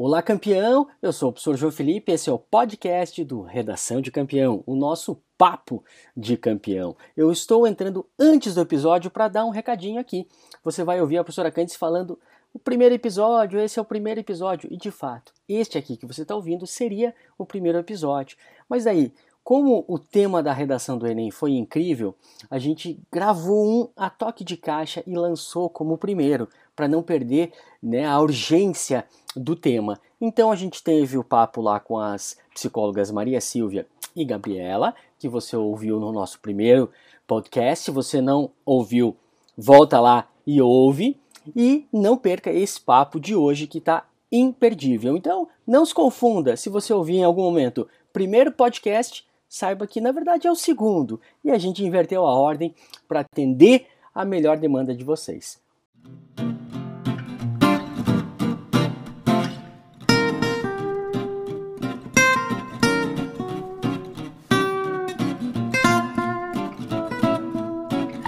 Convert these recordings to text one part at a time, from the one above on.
Olá, campeão! Eu sou o professor João Felipe, esse é o podcast do Redação de Campeão, o nosso papo de campeão. Eu estou entrando antes do episódio para dar um recadinho aqui. Você vai ouvir a professora Candice falando o primeiro episódio, esse é o primeiro episódio, e de fato, este aqui que você está ouvindo seria o primeiro episódio. Mas aí, como o tema da redação do Enem foi incrível, a gente gravou um a toque de caixa e lançou como o primeiro, para não perder né, a urgência do tema. Então a gente teve o papo lá com as psicólogas Maria Silvia e Gabriela, que você ouviu no nosso primeiro podcast. Se você não ouviu, volta lá e ouve. E não perca esse papo de hoje que está imperdível. Então não se confunda se você ouvir em algum momento primeiro podcast, saiba que na verdade é o segundo. E a gente inverteu a ordem para atender a melhor demanda de vocês.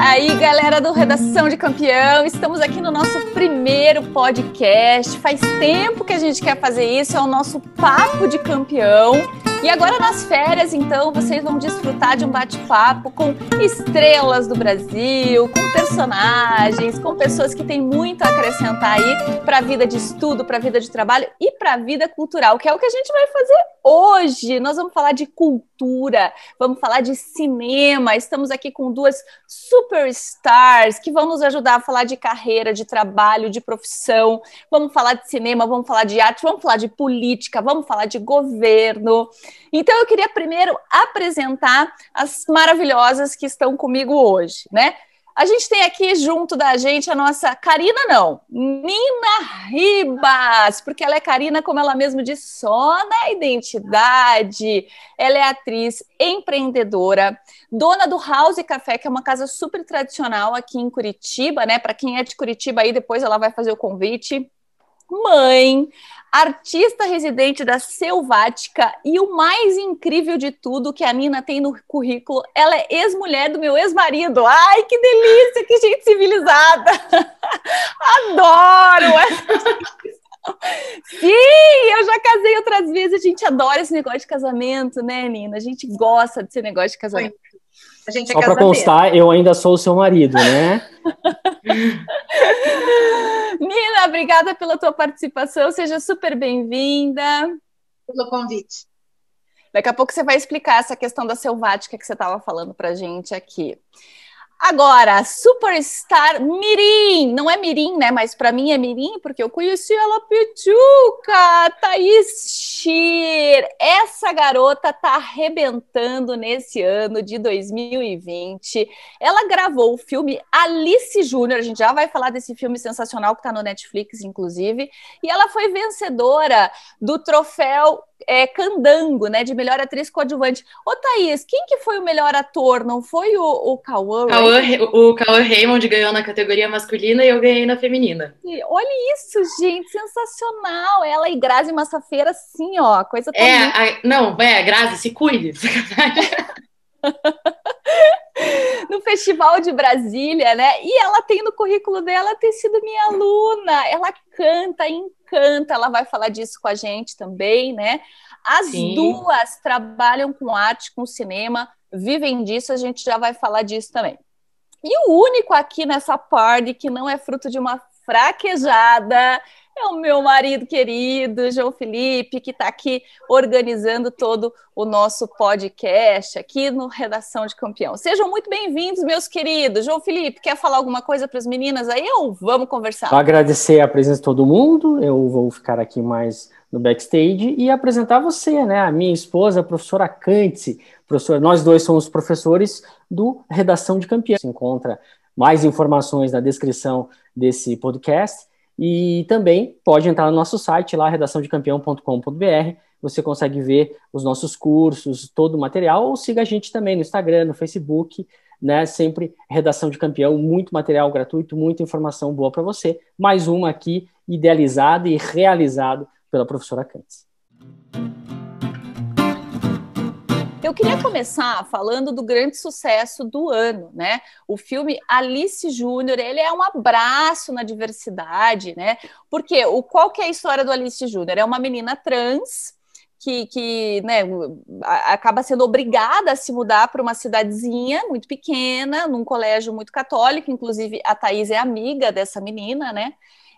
Aí, galera do Redação de Campeão, estamos aqui no nosso primeiro podcast. Faz tempo que a gente quer fazer isso, é o nosso Papo de Campeão. E agora nas férias, então, vocês vão desfrutar de um bate-papo com estrelas do Brasil, com personagens, com pessoas que têm muito a acrescentar aí para a vida de estudo, para a vida de trabalho e para a vida cultural, que é o que a gente vai fazer hoje. Nós vamos falar de cultura, vamos falar de cinema. Estamos aqui com duas superstars que vão nos ajudar a falar de carreira, de trabalho, de profissão. Vamos falar de cinema, vamos falar de arte, vamos falar de política, vamos falar de governo. Então eu queria primeiro apresentar as maravilhosas que estão comigo hoje, né? A gente tem aqui junto da gente a nossa Karina, não, Nina Ribas, porque ela é Karina, como ela mesma diz, só na identidade. Ela é atriz, empreendedora, dona do House Café, que é uma casa super tradicional aqui em Curitiba, né? Para quem é de Curitiba aí, depois ela vai fazer o convite. Mãe, artista residente da Selvática e o mais incrível de tudo que a Nina tem no currículo, ela é ex-mulher do meu ex-marido. Ai, que delícia, que gente civilizada. Adoro Sim, eu já casei outras vezes, a gente adora esse negócio de casamento, né, Nina? A gente gosta desse negócio de casamento. A gente é Só para constar, eu ainda sou o seu marido, né? Nina, obrigada pela tua participação, seja super bem-vinda. Pelo convite. Daqui a pouco você vai explicar essa questão da selvática que você estava falando para gente aqui. Agora, Superstar Mirim, não é Mirim, né? Mas para mim é Mirim, porque eu conheci ela pituca, Thaís Shir. Essa garota tá arrebentando nesse ano de 2020. Ela gravou o filme Alice Júnior, a gente já vai falar desse filme sensacional que tá no Netflix, inclusive, e ela foi vencedora do troféu é, Candango, né, de melhor atriz coadjuvante. Ô, Thaís, quem que foi o melhor ator? Não foi o, o Cauã? o Cauã Raymond ganhou na categoria masculina e eu ganhei na feminina. Olha isso, gente, sensacional. Ela e Grazi Massafeira, sim, ó, coisa É, a, não, é, Grazi, se cuide. no Festival de Brasília, né? E ela tem no currículo dela ter sido minha aluna. Ela canta, encanta, ela vai falar disso com a gente também, né? As Sim. duas trabalham com arte, com cinema, vivem disso, a gente já vai falar disso também. E o único aqui nessa party que não é fruto de uma fraquejada é o meu marido querido, João Felipe, que está aqui organizando todo o nosso podcast aqui no Redação de Campeão. Sejam muito bem-vindos, meus queridos. João Felipe, quer falar alguma coisa para as meninas aí ou vamos conversar? Vou agradecer a presença de todo mundo. Eu vou ficar aqui mais no backstage e apresentar você, né? A minha esposa, a professora Cantze. Professor, nós dois somos professores do Redação de Campeão. Se encontra mais informações na descrição desse podcast. E também pode entrar no nosso site lá, redaçãodecampeão.com.br. Você consegue ver os nossos cursos, todo o material, ou siga a gente também no Instagram, no Facebook, né? Sempre Redação de Campeão, muito material gratuito, muita informação boa para você. Mais uma aqui, idealizada e realizado pela professora Cantz. Eu queria começar falando do grande sucesso do ano, né? O filme Alice Júnior, ele é um abraço na diversidade, né? Porque o qual que é a história do Alice Júnior? É uma menina trans que, que né, acaba sendo obrigada a se mudar para uma cidadezinha muito pequena, num colégio muito católico, inclusive a Thais é amiga dessa menina, né?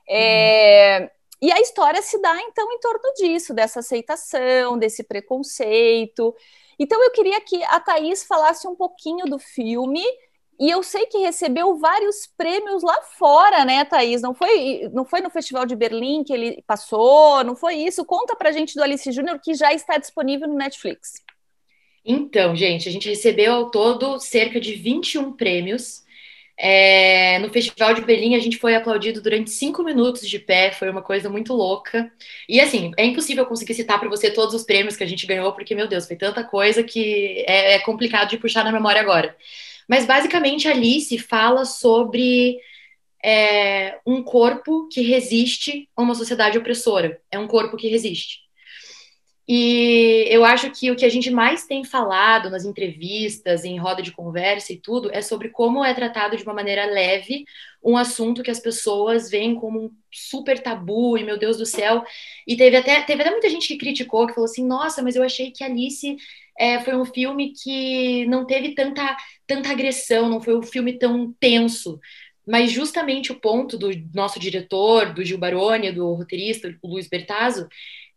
É, uhum. E a história se dá, então, em torno disso, dessa aceitação, desse preconceito. Então eu queria que a Thaís falasse um pouquinho do filme. E eu sei que recebeu vários prêmios lá fora, né, Thaís? Não foi, não foi no Festival de Berlim que ele passou, não foi isso? Conta pra gente do Alice Júnior, que já está disponível no Netflix. Então, gente, a gente recebeu ao todo cerca de 21 prêmios. É, no Festival de Berlim, a gente foi aplaudido durante cinco minutos de pé, foi uma coisa muito louca. E assim, é impossível conseguir citar para você todos os prêmios que a gente ganhou, porque, meu Deus, foi tanta coisa que é, é complicado de puxar na memória agora. Mas basicamente, Alice fala sobre é, um corpo que resiste a uma sociedade opressora. É um corpo que resiste. E eu acho que o que a gente mais tem falado nas entrevistas, em roda de conversa e tudo, é sobre como é tratado de uma maneira leve um assunto que as pessoas veem como um super tabu e meu Deus do céu. E teve até, teve até muita gente que criticou, que falou assim: nossa, mas eu achei que Alice é, foi um filme que não teve tanta, tanta agressão, não foi um filme tão tenso. Mas justamente o ponto do nosso diretor, do Gil Baroni, do roteirista, o Luiz Bertazzo,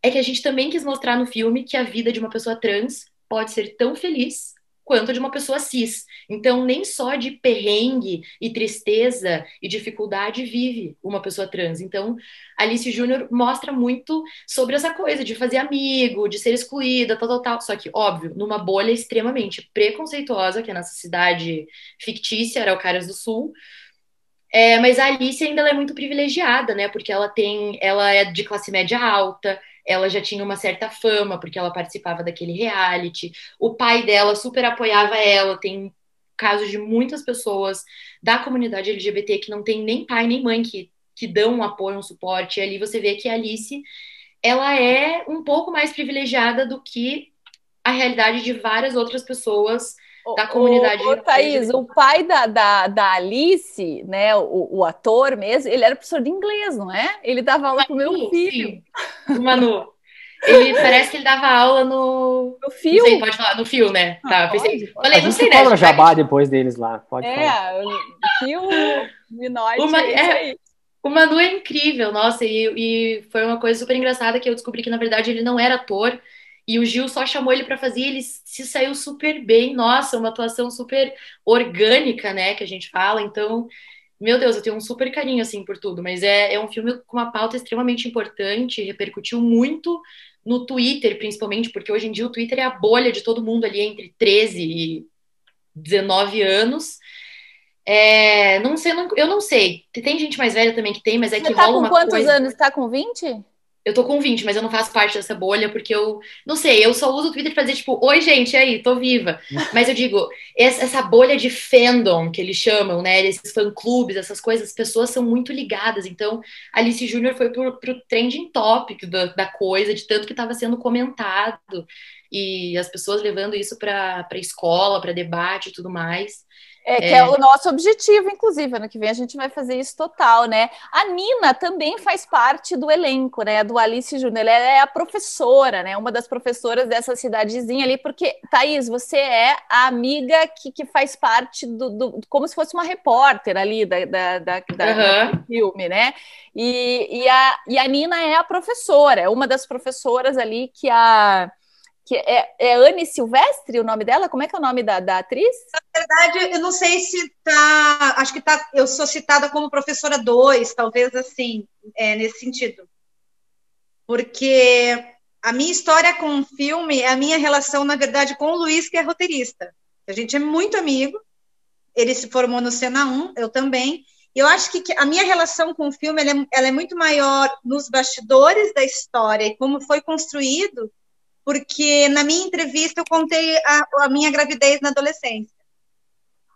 é que a gente também quis mostrar no filme que a vida de uma pessoa trans pode ser tão feliz quanto a de uma pessoa cis. Então, nem só de perrengue e tristeza e dificuldade vive uma pessoa trans. Então, Alice Júnior mostra muito sobre essa coisa de fazer amigo, de ser excluída, tal, tal, tal. Só que, óbvio, numa bolha extremamente preconceituosa, que é nessa cidade fictícia, Araucárias do Sul, é, mas a Alice ainda é muito privilegiada, né? Porque ela tem, ela é de classe média alta, ela já tinha uma certa fama, porque ela participava daquele reality. O pai dela super apoiava ela. Tem casos de muitas pessoas da comunidade LGBT que não tem nem pai nem mãe que, que dão um apoio, um suporte. E ali você vê que a Alice ela é um pouco mais privilegiada do que a realidade de várias outras pessoas da comunidade. Ô, ô, Thaís, o pai da, da, da Alice, né, o, o, ator mesmo, ele era professor de inglês, não é? Ele dava aula pro meu filho. Sim. O Manu. Ele parece que ele dava aula no. No fio? Sei, pode falar, no fio, né? Ah, tá, pensei. Falei, não sei, né? cobra jabá depois deles lá, pode é, falar. É, fio, Minoide, Uma, é, o Manu é incrível, nossa, e, e foi uma coisa super engraçada que eu descobri que, na verdade, ele não era ator, e o Gil só chamou ele para fazer e ele se saiu super bem. Nossa, uma atuação super orgânica, né? Que a gente fala. Então, meu Deus, eu tenho um super carinho assim por tudo. Mas é, é um filme com uma pauta extremamente importante, repercutiu muito no Twitter, principalmente, porque hoje em dia o Twitter é a bolha de todo mundo ali entre 13 e 19 anos. É, não sei, não, eu não sei. Tem gente mais velha também que tem, mas é Você que tá rola com uma quantos coisa... anos? Tá com 20? Eu tô com 20, mas eu não faço parte dessa bolha, porque eu não sei, eu só uso o Twitter pra dizer, tipo, oi, gente, aí, tô viva. Mas eu digo, essa bolha de fandom que eles chamam, né? Esses fã-clubes, essas coisas, as pessoas são muito ligadas. Então, Alice Júnior foi pro, pro trending topic da, da coisa, de tanto que estava sendo comentado, e as pessoas levando isso pra, pra escola, para debate e tudo mais. É, que é. é. o nosso objetivo, inclusive. Ano que vem a gente vai fazer isso total, né? A Nina também faz parte do elenco, né? Do Alice Júnior. Ela é a professora, né? Uma das professoras dessa cidadezinha ali, porque, Thaís, você é a amiga que, que faz parte do, do como se fosse uma repórter ali da, da, da, da uhum. do filme, né? E, e, a, e a Nina é a professora, é uma das professoras ali que a que é, é Anne Silvestre o nome dela? Como é que é o nome da, da atriz? Na verdade, eu não sei se tá. Acho que tá. Eu sou citada como professora 2, talvez assim, é, nesse sentido. Porque a minha história com o filme é a minha relação, na verdade, com o Luiz, que é roteirista. A gente é muito amigo. Ele se formou no Cena 1, eu também. E eu acho que a minha relação com o filme ela é, ela é muito maior nos bastidores da história e como foi construído porque na minha entrevista eu contei a, a minha gravidez na adolescência.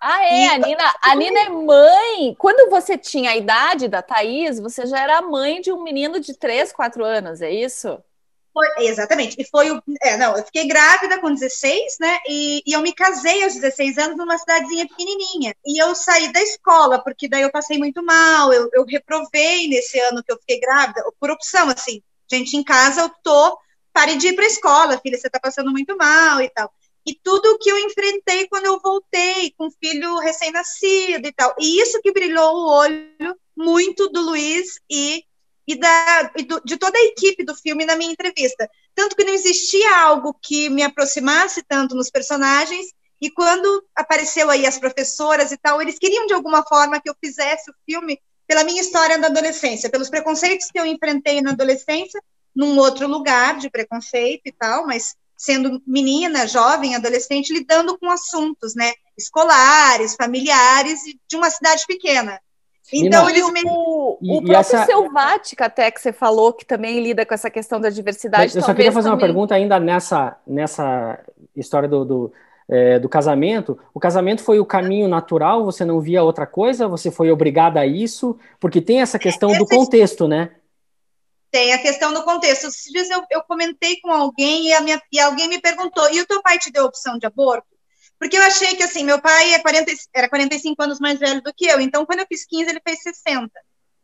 Ah, é, a Nina, a Nina é mãe. Quando você tinha a idade da Thaís, você já era mãe de um menino de 3, 4 anos, é isso? foi, exatamente. E foi o. É, não, eu fiquei grávida com 16, né? E, e, eu me casei aos 16 anos numa cidadezinha pequenininha. E eu saí da escola, porque daí eu passei muito mal. Eu, eu reprovei nesse ano que eu fiquei grávida, por opção, assim. Gente em casa optou, pare de ir para a escola, filha, você está passando muito mal e tal. E tudo que eu enfrentei quando eu voltei, com filho recém-nascido e tal. E isso que brilhou o olho muito do Luiz e e, da, e do, de toda a equipe do filme na minha entrevista. Tanto que não existia algo que me aproximasse tanto nos personagens, e quando apareceu aí as professoras e tal, eles queriam de alguma forma que eu fizesse o filme pela minha história da adolescência, pelos preconceitos que eu enfrentei na adolescência, num outro lugar de preconceito e tal, mas sendo menina, jovem, adolescente, lidando com assuntos, né, escolares, familiares de uma cidade pequena. Então, eles meio... O, o próprio essa... Selvática, até que você falou, que também lida com essa questão da diversidade. Eu só queria fazer também... uma pergunta ainda nessa, nessa história do, do, é, do, casamento. O casamento foi o caminho natural? Você não via outra coisa? Você foi obrigada a isso? Porque tem essa questão do contexto, né? Tem a questão do contexto. Esses dias eu, eu comentei com alguém e, minha, e alguém me perguntou: e o teu pai te deu opção de aborto? Porque eu achei que, assim, meu pai é 40, era 45 anos mais velho do que eu, então quando eu fiz 15, ele fez 60.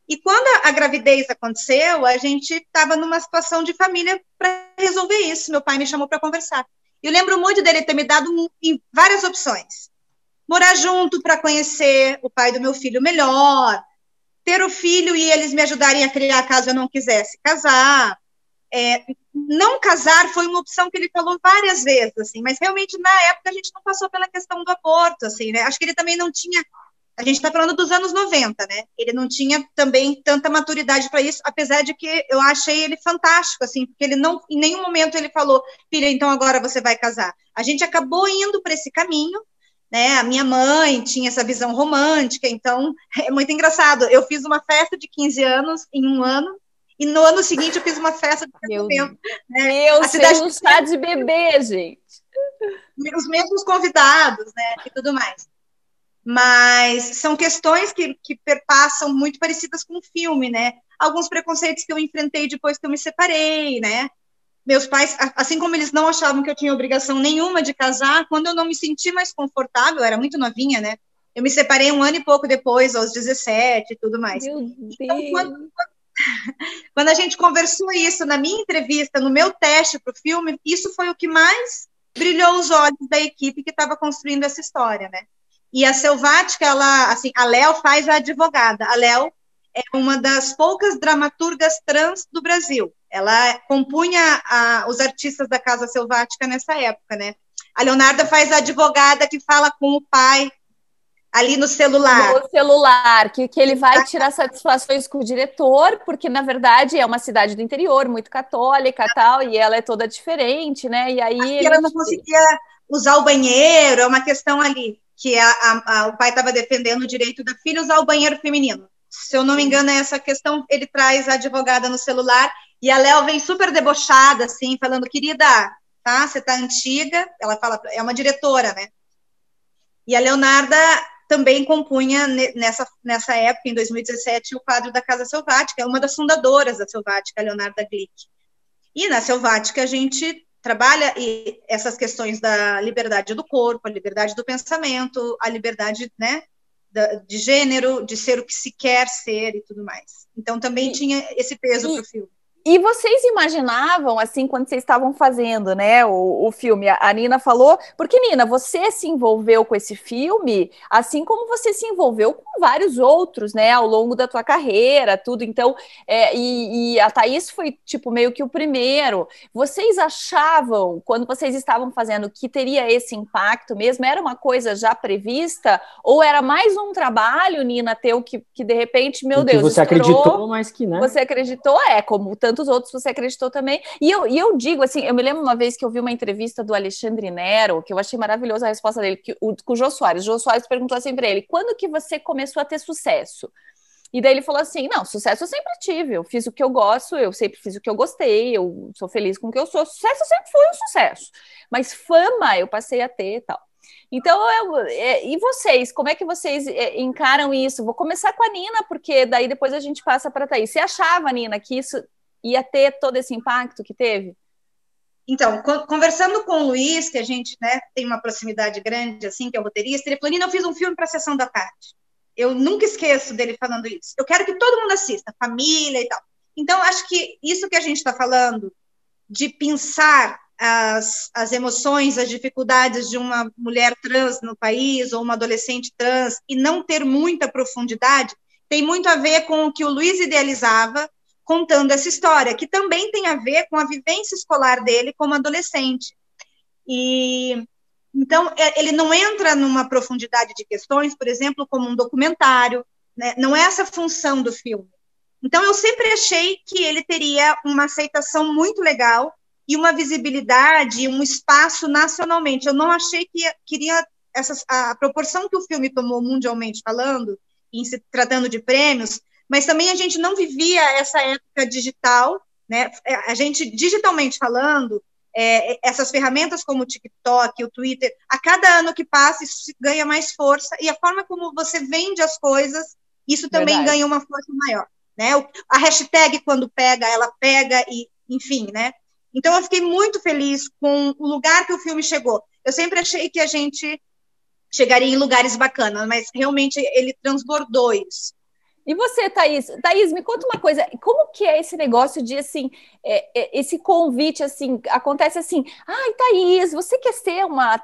E quando a, a gravidez aconteceu, a gente estava numa situação de família para resolver isso. Meu pai me chamou para conversar. Eu lembro muito dele ter me dado várias opções. Morar junto para conhecer o pai do meu filho melhor, ter o filho e eles me ajudarem a criar caso eu não quisesse casar, é, não casar foi uma opção que ele falou várias vezes, assim, mas realmente na época a gente não passou pela questão do aborto, assim, né? Acho que ele também não tinha. A gente está falando dos anos 90, né? Ele não tinha também tanta maturidade para isso, apesar de que eu achei ele fantástico, assim, porque ele não, em nenhum momento ele falou, filha, então agora você vai casar. A gente acabou indo para esse caminho, né? A minha mãe tinha essa visão romântica, então é muito engraçado. Eu fiz uma festa de 15 anos em um ano, e no ano seguinte eu fiz uma festa de. Meu, né? Meu a cidade um chá de bebê, gente. Os mesmos convidados, né? E tudo mais. Mas são questões que, que perpassam muito parecidas com o filme, né? Alguns preconceitos que eu enfrentei depois que eu me separei, né? Meus pais, assim como eles não achavam que eu tinha obrigação nenhuma de casar, quando eu não me senti mais confortável, era muito novinha, né? Eu me separei um ano e pouco depois, aos 17 e tudo mais. Então, quando, quando a gente conversou isso na minha entrevista, no meu teste para o filme, isso foi o que mais brilhou os olhos da equipe que estava construindo essa história, né? E a Selvática, ela, assim, a Léo faz a advogada. A Léo é uma das poucas dramaturgas trans do Brasil. Ela compunha a, os artistas da Casa Selvática nessa época, né? A Leonarda faz a advogada que fala com o pai ali no celular. No celular, que, que ele vai tirar satisfações com o diretor, porque na verdade é uma cidade do interior, muito católica tal, e ela é toda diferente, né? E aí. Ele... Ela não conseguia usar o banheiro, é uma questão ali, que a, a, a, o pai estava defendendo o direito da filha usar o banheiro feminino. Se eu não me engano, é essa questão, ele traz a advogada no celular, e a Léo vem super debochada, assim, falando, querida, tá? Você tá antiga, ela fala, é uma diretora, né? E a Leonarda também compunha nessa, nessa época, em 2017, o quadro da Casa Selvática, é uma das fundadoras da Selvática, Leonarda Glick. E na Selvática a gente trabalha essas questões da liberdade do corpo, a liberdade do pensamento, a liberdade né, de gênero, de ser o que se quer ser e tudo mais. Então também e, tinha esse peso para o filme. E vocês imaginavam, assim, quando vocês estavam fazendo, né, o, o filme, a, Nina falou, porque, Nina, você se envolveu com esse filme, assim como você se envolveu com vários outros, né, ao longo da tua carreira, tudo, então, é, e, e, a Thaís foi, tipo, meio que o primeiro. Vocês achavam, quando vocês estavam fazendo, que teria esse impacto mesmo? Era uma coisa já prevista? Ou era mais um trabalho, Nina, teu, que, que de repente, meu Deus, você estourou, acreditou, mas que, né? Você acreditou, é, como tanto tantos outros você acreditou também. E eu, e eu digo assim, eu me lembro uma vez que eu vi uma entrevista do Alexandre Nero, que eu achei maravilhosa a resposta dele, que, o, com o Jô Soares. O Jô Soares perguntou assim para ele: quando que você começou a ter sucesso? E daí ele falou assim: não, sucesso eu sempre tive, eu fiz o que eu gosto, eu sempre fiz o que eu gostei, eu sou feliz com o que eu sou. Sucesso sempre foi um sucesso. Mas fama eu passei a ter e tal. Então, eu, é, e vocês, como é que vocês é, encaram isso? Vou começar com a Nina, porque daí depois a gente passa para a Thaís. Você achava, Nina, que isso ia ter todo esse impacto que teve? Então, conversando com o Luiz, que a gente né, tem uma proximidade grande, assim, que é o roteirista, ele falou: Nina, eu fiz um filme para a sessão da tarde. Eu nunca esqueço dele falando isso. Eu quero que todo mundo assista, família e tal. Então, acho que isso que a gente está falando, de pensar as, as emoções, as dificuldades de uma mulher trans no país, ou uma adolescente trans, e não ter muita profundidade, tem muito a ver com o que o Luiz idealizava, contando essa história, que também tem a ver com a vivência escolar dele como adolescente. E então é, ele não entra numa profundidade de questões, por exemplo, como um documentário, né? não é essa a função do filme. Então eu sempre achei que ele teria uma aceitação muito legal e uma visibilidade, um espaço nacionalmente. Eu não achei que queria essa, a proporção que o filme tomou mundialmente falando, em se tratando de prêmios, mas também a gente não vivia essa época digital, né? É, a gente, digitalmente falando, é, essas ferramentas como o TikTok, o Twitter, a cada ano que passa, isso ganha mais força, e a forma como você vende as coisas, isso também Verdade. ganha uma força maior. Né? A hashtag, quando pega, ela pega, e enfim, né? Então, eu fiquei muito feliz com o lugar que o filme chegou. Eu sempre achei que a gente chegaria em lugares bacanas, mas realmente ele transbordou isso. E você, Thaís? Thaís, me conta uma coisa, como que é esse negócio de, assim, é, é, esse convite, assim, acontece assim, ai, Thaís, você quer ser uma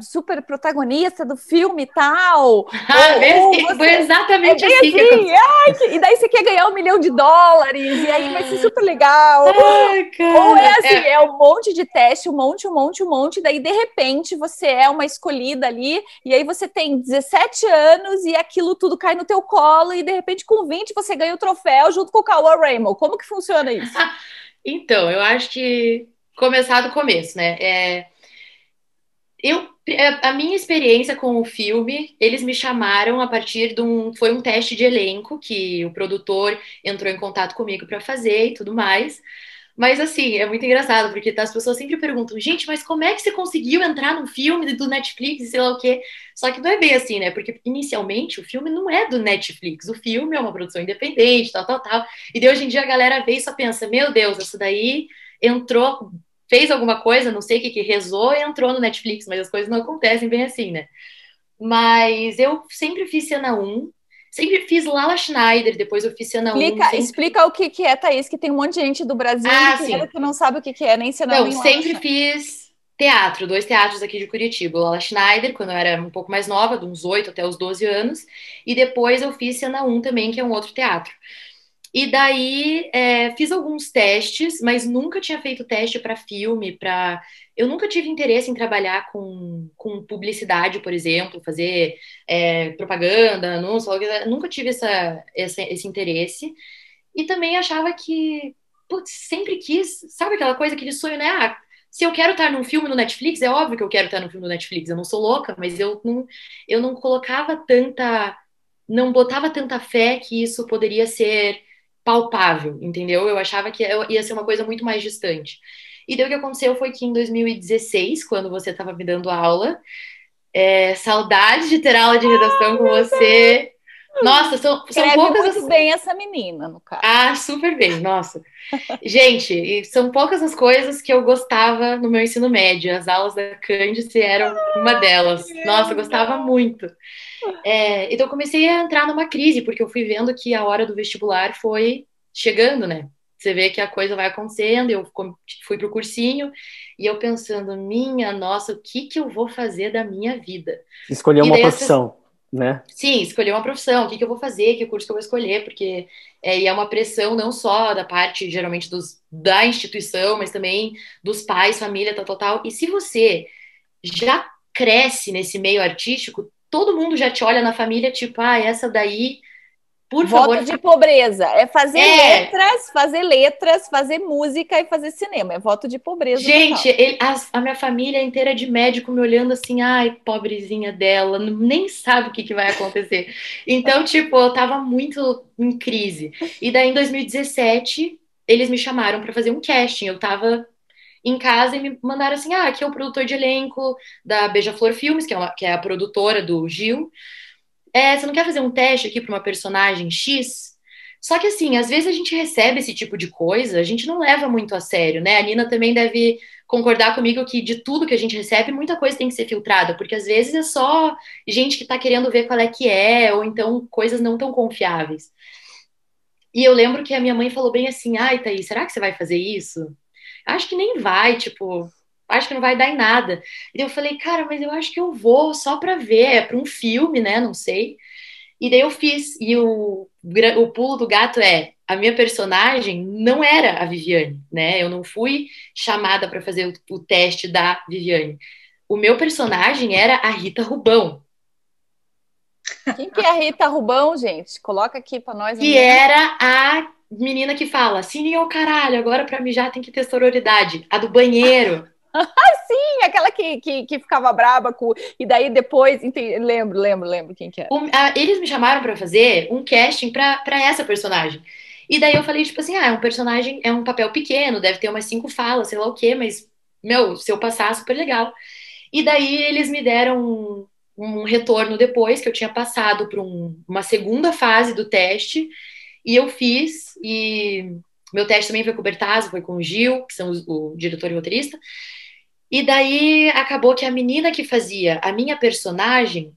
super protagonista do filme e tal? Ah, ou, ou você... Foi exatamente é assim. assim ai, que... E daí você quer ganhar um milhão de dólares, e aí vai ser super legal. Ai, ou é assim, é... é um monte de teste, um monte, um monte, um monte, daí de repente você é uma escolhida ali, e aí você tem 17 anos e aquilo tudo cai no teu colo, e de repente com 20, você ganha o troféu junto com o Cauã Raymond. Como que funciona isso? então, eu acho que começar do começo, né? É, eu, é, a minha experiência com o filme, eles me chamaram a partir de um. Foi um teste de elenco que o produtor entrou em contato comigo para fazer e tudo mais. Mas assim, é muito engraçado, porque tá, as pessoas sempre perguntam, gente, mas como é que você conseguiu entrar num filme do Netflix e sei lá o quê? Só que não é bem assim, né? Porque inicialmente o filme não é do Netflix, o filme é uma produção independente, tal, tal, tal. E de hoje em dia a galera vê e só pensa, meu Deus, isso daí entrou, fez alguma coisa, não sei o que, que rezou e entrou no Netflix, mas as coisas não acontecem bem assim, né? Mas eu sempre fiz cena 1, Sempre fiz Lala Schneider, depois eu fiz Cena explica, 1. Sempre... Explica o que, que é, Thaís, que tem um monte de gente do Brasil ah, que, que não sabe o que, que é, nem Cena Não, sempre fiz teatro, dois teatros aqui de Curitiba. Lala Schneider, quando eu era um pouco mais nova, de uns 8 até os 12 anos. E depois eu fiz Cena 1 também, que é um outro teatro. E daí é, fiz alguns testes, mas nunca tinha feito teste para filme, para eu nunca tive interesse em trabalhar com, com publicidade, por exemplo, fazer é, propaganda, anúncio, nunca tive essa, essa, esse interesse. E também achava que, putz, sempre quis, sabe aquela coisa, aquele sonho, né? Ah, se eu quero estar num filme no Netflix, é óbvio que eu quero estar num filme no Netflix, eu não sou louca, mas eu não, eu não colocava tanta, não botava tanta fé que isso poderia ser palpável, entendeu? Eu achava que ia ser uma coisa muito mais distante. E daí o que aconteceu foi que em 2016, quando você estava me dando aula, é, saudade de ter aula de redação com você. Nossa, são, são poucas muito as... bem essa menina, no caso. Ah, super bem, nossa. Gente, são poucas as coisas que eu gostava no meu ensino médio. As aulas da Candice eram uma delas. Nossa, eu gostava muito. É, então eu comecei a entrar numa crise, porque eu fui vendo que a hora do vestibular foi chegando, né? Você vê que a coisa vai acontecendo, eu fui pro cursinho e eu pensando, minha nossa, o que que eu vou fazer da minha vida? Escolher uma profissão, né? Sim, escolher uma profissão, o que que eu vou fazer, que curso que eu vou escolher, porque é, é uma pressão não só da parte, geralmente, dos, da instituição, mas também dos pais, família, tal, tal, tal. E se você já cresce nesse meio artístico, todo mundo já te olha na família, tipo, ah, essa daí por Voto favor. de pobreza. É fazer é. letras, fazer letras, fazer música e fazer cinema. É voto de pobreza. Gente, ele, a, a, minha família inteira de médico me olhando assim, ai, pobrezinha dela, nem sabe o que, que vai acontecer. Então, tipo, eu tava muito em crise. E daí, em 2017, eles me chamaram para fazer um casting. Eu tava em casa e me mandaram assim: ah, aqui é o produtor de elenco da Beija-Flor Filmes, que é, uma, que é a produtora do Gil é, você não quer fazer um teste aqui para uma personagem X? Só que assim, às vezes a gente recebe esse tipo de coisa, a gente não leva muito a sério, né? A Nina também deve concordar comigo que de tudo que a gente recebe, muita coisa tem que ser filtrada, porque às vezes é só gente que tá querendo ver qual é que é, ou então coisas não tão confiáveis. E eu lembro que a minha mãe falou bem assim: ai, Thaís, será que você vai fazer isso? Acho que nem vai, tipo, acho que não vai dar em nada. E eu falei, cara, mas eu acho que eu vou só pra ver, é pra um filme, né? Não sei. E daí eu fiz. E o, o pulo do gato é: a minha personagem não era a Viviane, né? Eu não fui chamada para fazer o, o, teste da Viviane. O meu personagem era a Rita Rubão. Quem que é a Rita Rubão, gente? Coloca aqui para nós. Que era a menina que fala, sim, ô caralho, agora para mijar tem que ter sororidade. A do banheiro. Sim, aquela que, que, que, ficava braba com. E daí depois. Entendi, lembro, lembro, lembro quem que era. Um, a, eles me chamaram para fazer um casting para essa personagem. E daí eu falei, tipo assim, ah, é um personagem, é um papel pequeno, deve ter umas cinco falas, sei lá o quê, mas, meu, se eu passar, super legal. E daí eles me deram um, um retorno depois, que eu tinha passado para um, uma segunda fase do teste, e eu fiz, e meu teste também foi com o Bertazzo, foi com o Gil, que são o, o diretor e roteirista, e daí acabou que a menina que fazia a minha personagem,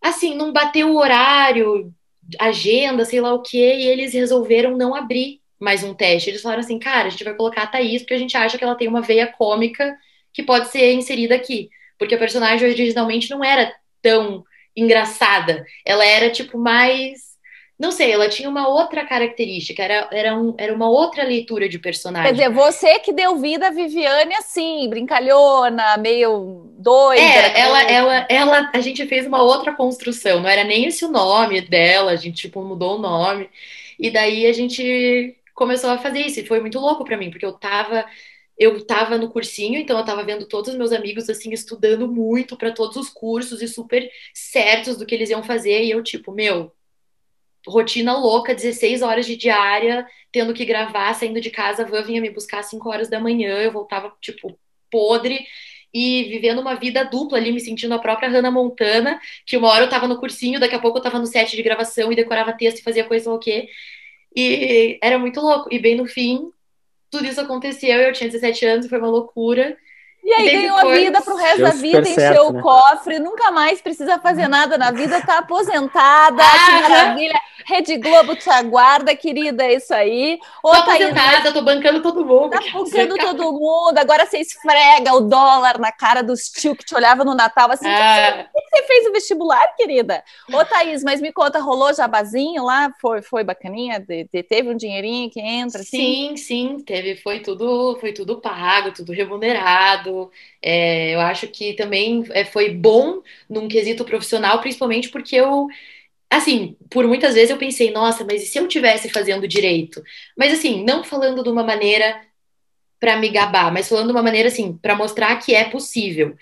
assim, não bateu o horário, agenda, sei lá o que, e eles resolveram não abrir mais um teste. Eles falaram assim, cara, a gente vai colocar a Thaís porque a gente acha que ela tem uma veia cômica que pode ser inserida aqui. Porque a personagem originalmente não era tão engraçada. Ela era, tipo, mais não sei, ela tinha uma outra característica, era, era, um, era uma outra leitura de personagem. Quer dizer, você que deu vida a Viviane assim, brincalhona, meio doida. É, ela, ela, ela, a gente fez uma outra construção, não era nem esse o nome dela, a gente, tipo, mudou o nome. E daí a gente começou a fazer isso, e foi muito louco para mim, porque eu tava eu tava no cursinho, então eu tava vendo todos os meus amigos assim estudando muito para todos os cursos e super certos do que eles iam fazer e eu tipo, meu, rotina louca, 16 horas de diária, tendo que gravar, saindo de casa, a van vinha me buscar às 5 horas da manhã, eu voltava, tipo, podre, e vivendo uma vida dupla ali, me sentindo a própria Hannah Montana, que uma hora eu tava no cursinho, daqui a pouco eu tava no set de gravação e decorava texto e fazia coisa o quê. E era muito louco. E bem no fim, tudo isso aconteceu, eu tinha 17 anos, foi uma loucura. E aí ganhou depois... a vida pro resto da vida, encheu certo, o né? cofre, nunca mais precisa fazer nada na vida, tá aposentada, ah, que maravilha. Rede Globo te aguarda, querida, é isso aí. Ô, tô aposentada, tô bancando todo mundo. Tá bancando todo mundo, agora você esfrega o dólar na cara dos tio que te olhava no Natal, assim, ah. que você fez o vestibular, querida? Ô, Thaís, mas me conta, rolou jabazinho lá? Foi, foi bacaninha? De, de, teve um dinheirinho que entra, assim? Sim, sim, teve, foi tudo, foi tudo pago, tudo remunerado, é, eu acho que também é, foi bom num quesito profissional, principalmente porque eu assim, por muitas vezes eu pensei, nossa, mas e se eu tivesse fazendo direito? Mas assim, não falando de uma maneira para me gabar, mas falando de uma maneira assim, para mostrar que é possível.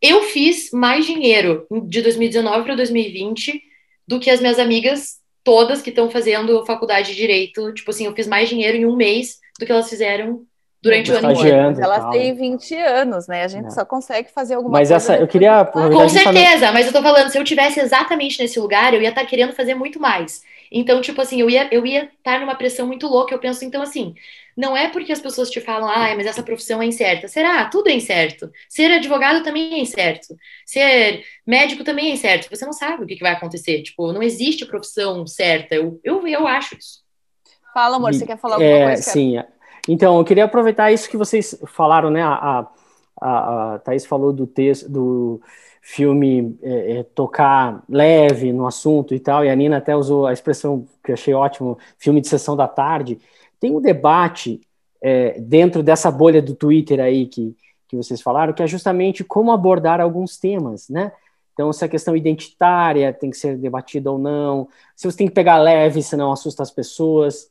Eu fiz mais dinheiro de 2019 para 2020 do que as minhas amigas todas que estão fazendo faculdade de direito. Tipo assim, eu fiz mais dinheiro em um mês do que elas fizeram durante o ano inteiro. Elas têm 20 anos, né? A gente é. só consegue fazer alguma mas coisa. Mas essa, eu queria. Com certeza, mas eu tô falando, se eu tivesse exatamente nesse lugar, eu ia estar tá querendo fazer muito mais. Então, tipo assim, eu ia eu ia estar tá numa pressão muito louca. Eu penso, então, assim, não é porque as pessoas te falam, ah, mas essa profissão é incerta. Será? Tudo é incerto. Ser advogado também é incerto. Ser médico também é incerto. Você não sabe o que, que vai acontecer. Tipo, não existe profissão certa. Eu, eu, eu acho isso. Fala, amor, você quer falar alguma é, coisa? Sim, então, eu queria aproveitar isso que vocês falaram, né? A, a, a Thaís falou do texto, do filme é, é, tocar leve no assunto e tal, e a Nina até usou a expressão que eu achei ótimo, filme de sessão da tarde. Tem um debate é, dentro dessa bolha do Twitter aí que, que vocês falaram, que é justamente como abordar alguns temas, né? Então, se a questão identitária tem que ser debatida ou não, se você tem que pegar leve, senão assusta as pessoas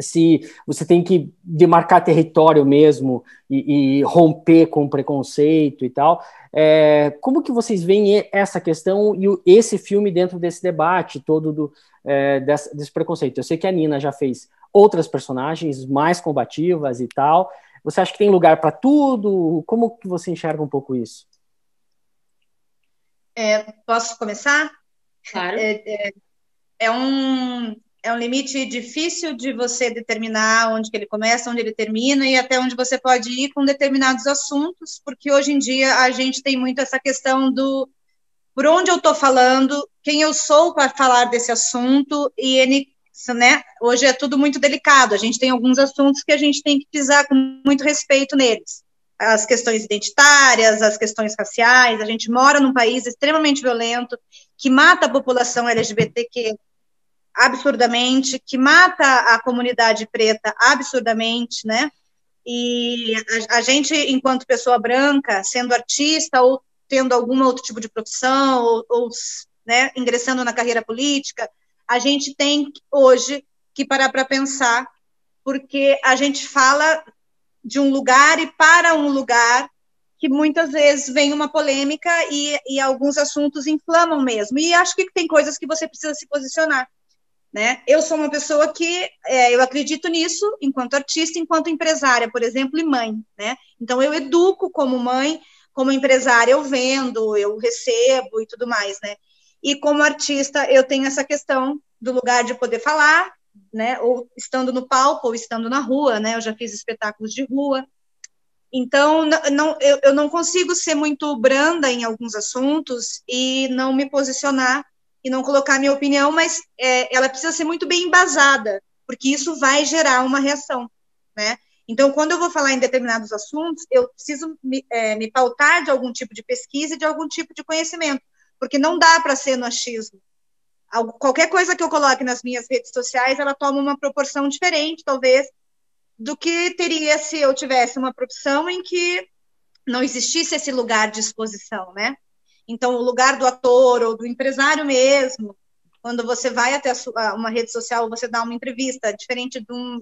se você tem que demarcar território mesmo e, e romper com preconceito e tal. É, como que vocês veem essa questão e esse filme dentro desse debate todo do, é, desse, desse, preconceito? Eu sei que a Nina já fez outras personagens mais combativas e tal. Você acha que tem lugar para tudo? Como que você enxerga um pouco isso? É, posso começar? Claro. É, é, é um é um limite difícil de você determinar onde que ele começa, onde ele termina e até onde você pode ir com determinados assuntos, porque hoje em dia a gente tem muito essa questão do por onde eu estou falando, quem eu sou para falar desse assunto e ele, né? Hoje é tudo muito delicado. A gente tem alguns assuntos que a gente tem que pisar com muito respeito neles. As questões identitárias, as questões raciais. A gente mora num país extremamente violento que mata a população LGBTQ absurdamente, que mata a comunidade preta absurdamente, né? E a, a, gente, enquanto pessoa branca, sendo artista ou tendo algum outro tipo de profissão, ou, ou né, ingressando na carreira política, a gente tem hoje que parar para pensar, porque a gente fala de um lugar e para um lugar que muitas vezes vem uma polêmica e, e alguns assuntos inflamam mesmo. E acho que tem coisas que você precisa se posicionar. Né? Eu sou uma pessoa que é, eu acredito nisso enquanto artista, enquanto empresária, por exemplo, e mãe, né? Então eu educo como mãe, como empresária eu vendo, eu recebo e tudo mais, né? E como artista eu tenho essa questão do lugar de poder falar, né? Ou estando no palco ou estando na rua, né? Eu já fiz espetáculos de rua. Então, não, eu, eu não consigo ser muito branda em alguns assuntos e não me posicionar e não colocar minha opinião, mas é, ela precisa ser muito bem embasada, porque isso vai gerar uma reação, né? Então, quando eu vou falar em determinados assuntos, eu preciso me, é, me pautar de algum tipo de pesquisa e de algum tipo de conhecimento, porque não dá para ser no achismo. Qualquer coisa que eu coloque nas minhas redes sociais, ela toma uma proporção diferente, talvez, do que teria se eu tivesse uma profissão em que não existisse esse lugar de exposição, né? Então, o lugar do ator ou do empresário mesmo, quando você vai até sua, uma rede social, você dá uma entrevista, diferente de um.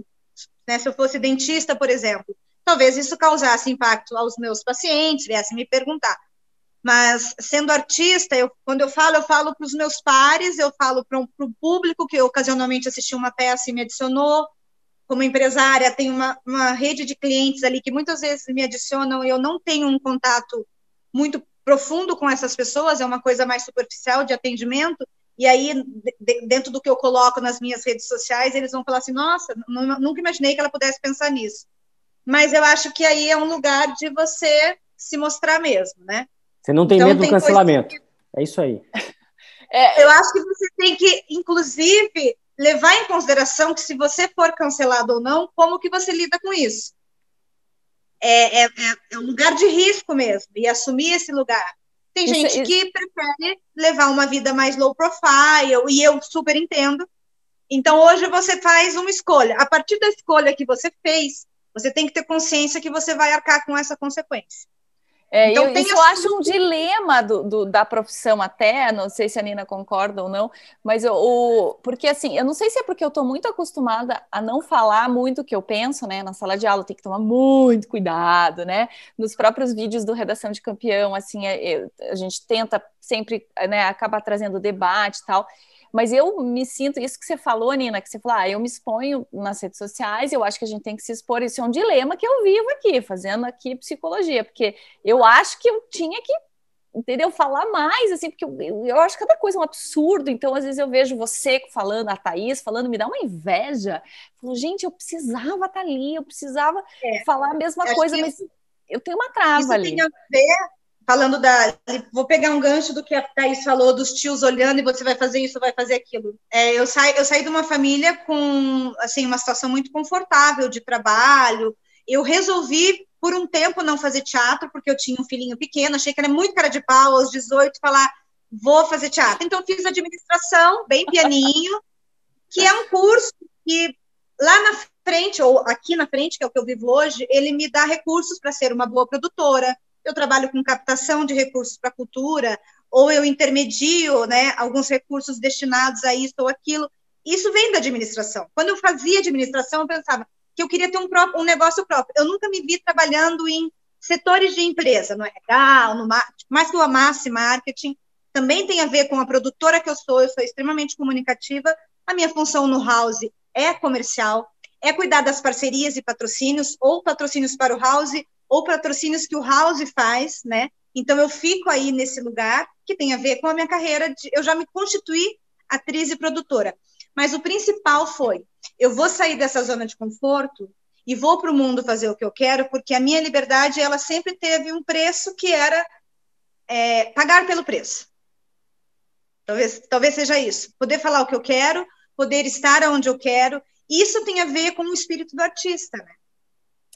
Né, se eu fosse dentista, por exemplo, talvez isso causasse impacto aos meus pacientes, viessem me perguntar. Mas, sendo artista, eu, quando eu falo, eu falo para os meus pares, eu falo para o público que ocasionalmente assistiu uma peça e me adicionou. Como empresária, tenho uma, uma rede de clientes ali que muitas vezes me adicionam e eu não tenho um contato muito profundo com essas pessoas, é uma coisa mais superficial de atendimento, e aí, dentro do que eu coloco nas minhas redes sociais, eles vão falar assim: nossa, nunca imaginei que ela pudesse pensar nisso. Mas eu acho que aí é um lugar de você se mostrar mesmo, né? Você não tem então, medo do cancelamento. Que... É isso aí. É, eu acho que você tem que, inclusive, levar em consideração que se você for cancelado ou não, como que você lida com isso é, é, é, um lugar de risco mesmo, e assumir esse lugar. Tem isso, gente isso. que prefere levar uma vida mais low profile, e eu super entendo. Então, hoje você faz uma escolha. A partir da escolha que você fez, você tem que ter consciência que você vai arcar com essa consequência. É, então, eu, isso eu acho um dilema do, do, da profissão até, não sei se a Nina concorda ou não, mas eu, o, porque assim, eu não sei se é porque eu estou muito acostumada a não falar muito o que eu penso, né? Na sala de aula tem que tomar muito cuidado, né? Nos próprios vídeos do Redação de Campeão, assim, é, a gente tenta sempre né, acabar trazendo debate e tal. Mas eu me sinto, isso que você falou, Nina, que você falou, ah, eu me exponho nas redes sociais, eu acho que a gente tem que se expor, isso é um dilema que eu vivo aqui, fazendo aqui psicologia, porque eu acho que eu tinha que entendeu? Falar mais, assim, porque eu, eu, acho cada coisa um absurdo. Então, às vezes, eu vejo você falando, a Thaís falando, me dá uma inveja. falo, gente, eu precisava estar tá ali, eu precisava é, falar a mesma coisa, mas eu tenho uma trava isso ali. Tem a ver falando da. Vou pegar um gancho do que a Thaís falou, dos tios olhando e você vai fazer isso, vai fazer aquilo. É, eu, saí, eu saí de uma família com assim, uma situação muito confortável de trabalho. Eu resolvi, por um tempo, não fazer teatro, porque eu tinha um filhinho pequeno, achei que era muito cara de pau, aos 18, falar, vou fazer teatro. Então, fiz administração, bem pianinho, que é um curso que lá na frente, ou aqui na frente, que é o que eu vivo hoje, ele me dá recursos para ser uma boa produtora, eu trabalho com captação de recursos para a cultura, ou eu intermedio né, alguns recursos destinados a isso ou aquilo. Isso vem da administração. Quando eu fazia administração, eu pensava que eu queria ter um, próprio, um negócio próprio. Eu nunca me vi trabalhando em setores de empresa, no RH, no mais que o amasse marketing, também tem a ver com a produtora que eu sou, eu sou extremamente comunicativa, a minha função no house é comercial, é cuidar das parcerias e patrocínios, ou patrocínios para o house, ou patrocínios que o House faz, né? Então eu fico aí nesse lugar que tem a ver com a minha carreira. De, eu já me constituí atriz e produtora. Mas o principal foi: eu vou sair dessa zona de conforto e vou para o mundo fazer o que eu quero, porque a minha liberdade ela sempre teve um preço que era é, pagar pelo preço. Talvez, talvez seja isso. Poder falar o que eu quero, poder estar onde eu quero. Isso tem a ver com o espírito do artista, né?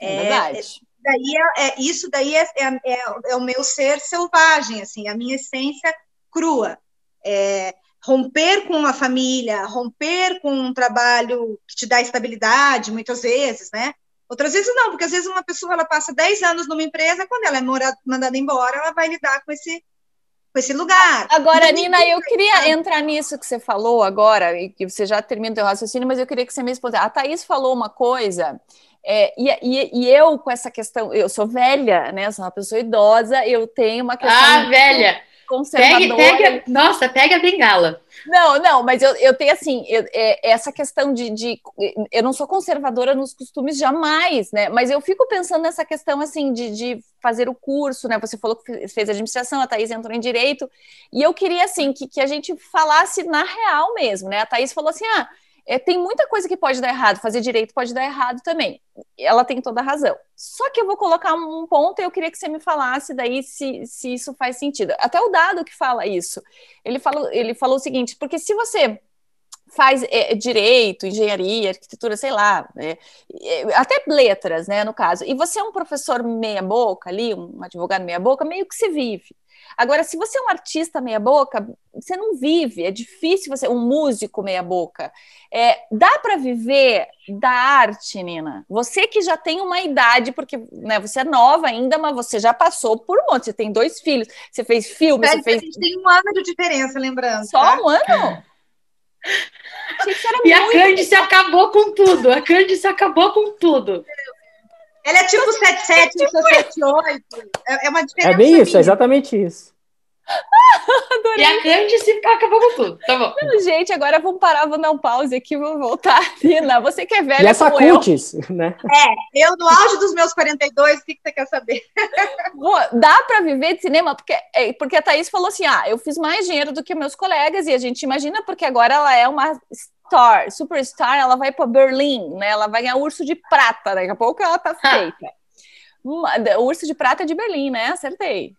É, é verdade. Daí é, é, isso daí é, é, é, é, o meu ser selvagem, assim, a minha essência crua. É, romper com uma família, romper com um trabalho que te dá estabilidade, muitas vezes, né? Outras vezes não, porque às vezes uma pessoa ela passa 10 anos numa empresa, quando ela é mandada embora, ela vai lidar com esse com esse lugar. Agora, então, Nina, eu queria entrar nisso que você falou agora, e que você já termina o seu raciocínio, mas eu queria que você me respondesse. A Thaís falou uma coisa, é, e, e, e, eu com essa questão, eu sou velha, né? Sou uma pessoa idosa, eu tenho uma questão. Ah, velha! conservadora. Pegue, pega, nossa, pega a bengala. Não, não, mas eu, eu tenho assim, eu, é, essa questão de, de, Eu não sou conservadora nos costumes jamais, né? Mas eu fico pensando nessa questão assim de, de fazer o curso, né? Você falou que fez administração, a Thaís entrou em direito, e eu queria assim que, que a gente falasse na real mesmo, né? A Thaís falou assim: ah é, tem muita coisa que pode dar errado, fazer direito pode dar errado também. Ela tem toda a razão. Só que eu vou colocar um ponto e eu queria que você me falasse daí se, se isso faz sentido. Até o dado que fala isso. Ele falou, ele falou o seguinte: porque se você faz é, direito, engenharia, arquitetura, sei lá, é, é, até letras, né, no caso, e você é um professor meia boca ali, um advogado meia boca, meio que se vive. Agora, se você é um artista meia-boca, você não vive, é difícil você, um músico meia-boca. É, dá para viver da arte, Nina? Você que já tem uma idade, porque né, você é nova ainda, mas você já passou por um monte. Você tem dois filhos, você fez filme, você fez. A gente tem um ano de diferença, lembrando. Só tá? um ano? e a Candice acabou com tudo. A Candice acabou com tudo. Ela é tipo 77, eu sou 78. É, é uma diferença. É bem isso, é exatamente isso. Adorei. E a Candice acabou com tudo. Tá bom. Não, gente, agora vamos parar, vamos dar um pause aqui, vamos voltar. Nina, você que é velha e essa Cutis, né? É, eu no auge dos meus 42, o que, que você quer saber? Dá para viver de cinema? Porque, é, porque a Thaís falou assim, ah, eu fiz mais dinheiro do que meus colegas, e a gente imagina porque agora ela é uma star, superstar, ela vai para Berlim, né? Ela vai ganhar urso de prata, daqui a pouco ela tá feita. o urso de prata é de Berlim, né? Acertei.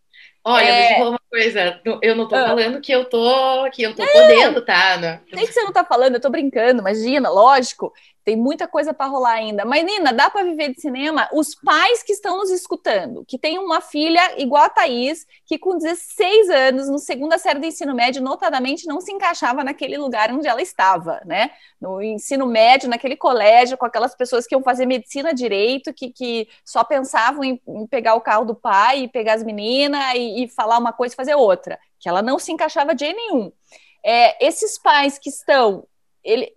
Olha, é... deixa eu falar uma coisa. Eu não tô ah. falando que eu tô, que eu tô não. podendo, tá, Ana? Nem que você não tá falando, eu tô brincando, imagina, lógico. Tem muita coisa para rolar ainda. Mas, Nina, dá para viver de cinema? Os pais que estão nos escutando, que tem uma filha igual a Thaís, que com 16 anos, no segunda série do ensino médio, notadamente não se encaixava naquele lugar onde ela estava, né? No ensino médio, naquele colégio, com aquelas pessoas que iam fazer medicina direito, que, que só pensavam em, em pegar o carro do pai e pegar as meninas e, e falar uma coisa e fazer outra, que ela não se encaixava de nenhum. É, esses pais que estão ele,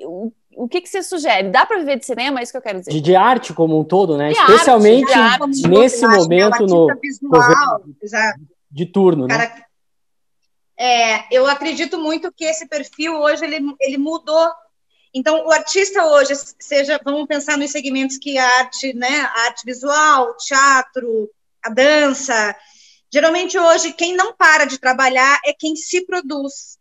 que, que você sugere? Dá para viver de cinema? É isso que eu quero dizer. De, de arte como um todo, né? De Especialmente arte, nesse momento no visual, de turno, né? Cara, é, eu acredito muito que esse perfil hoje ele, ele mudou. Então, o artista hoje, seja, vamos pensar nos segmentos que a arte, né, a arte visual, teatro, a dança. Geralmente hoje quem não para de trabalhar é quem se produz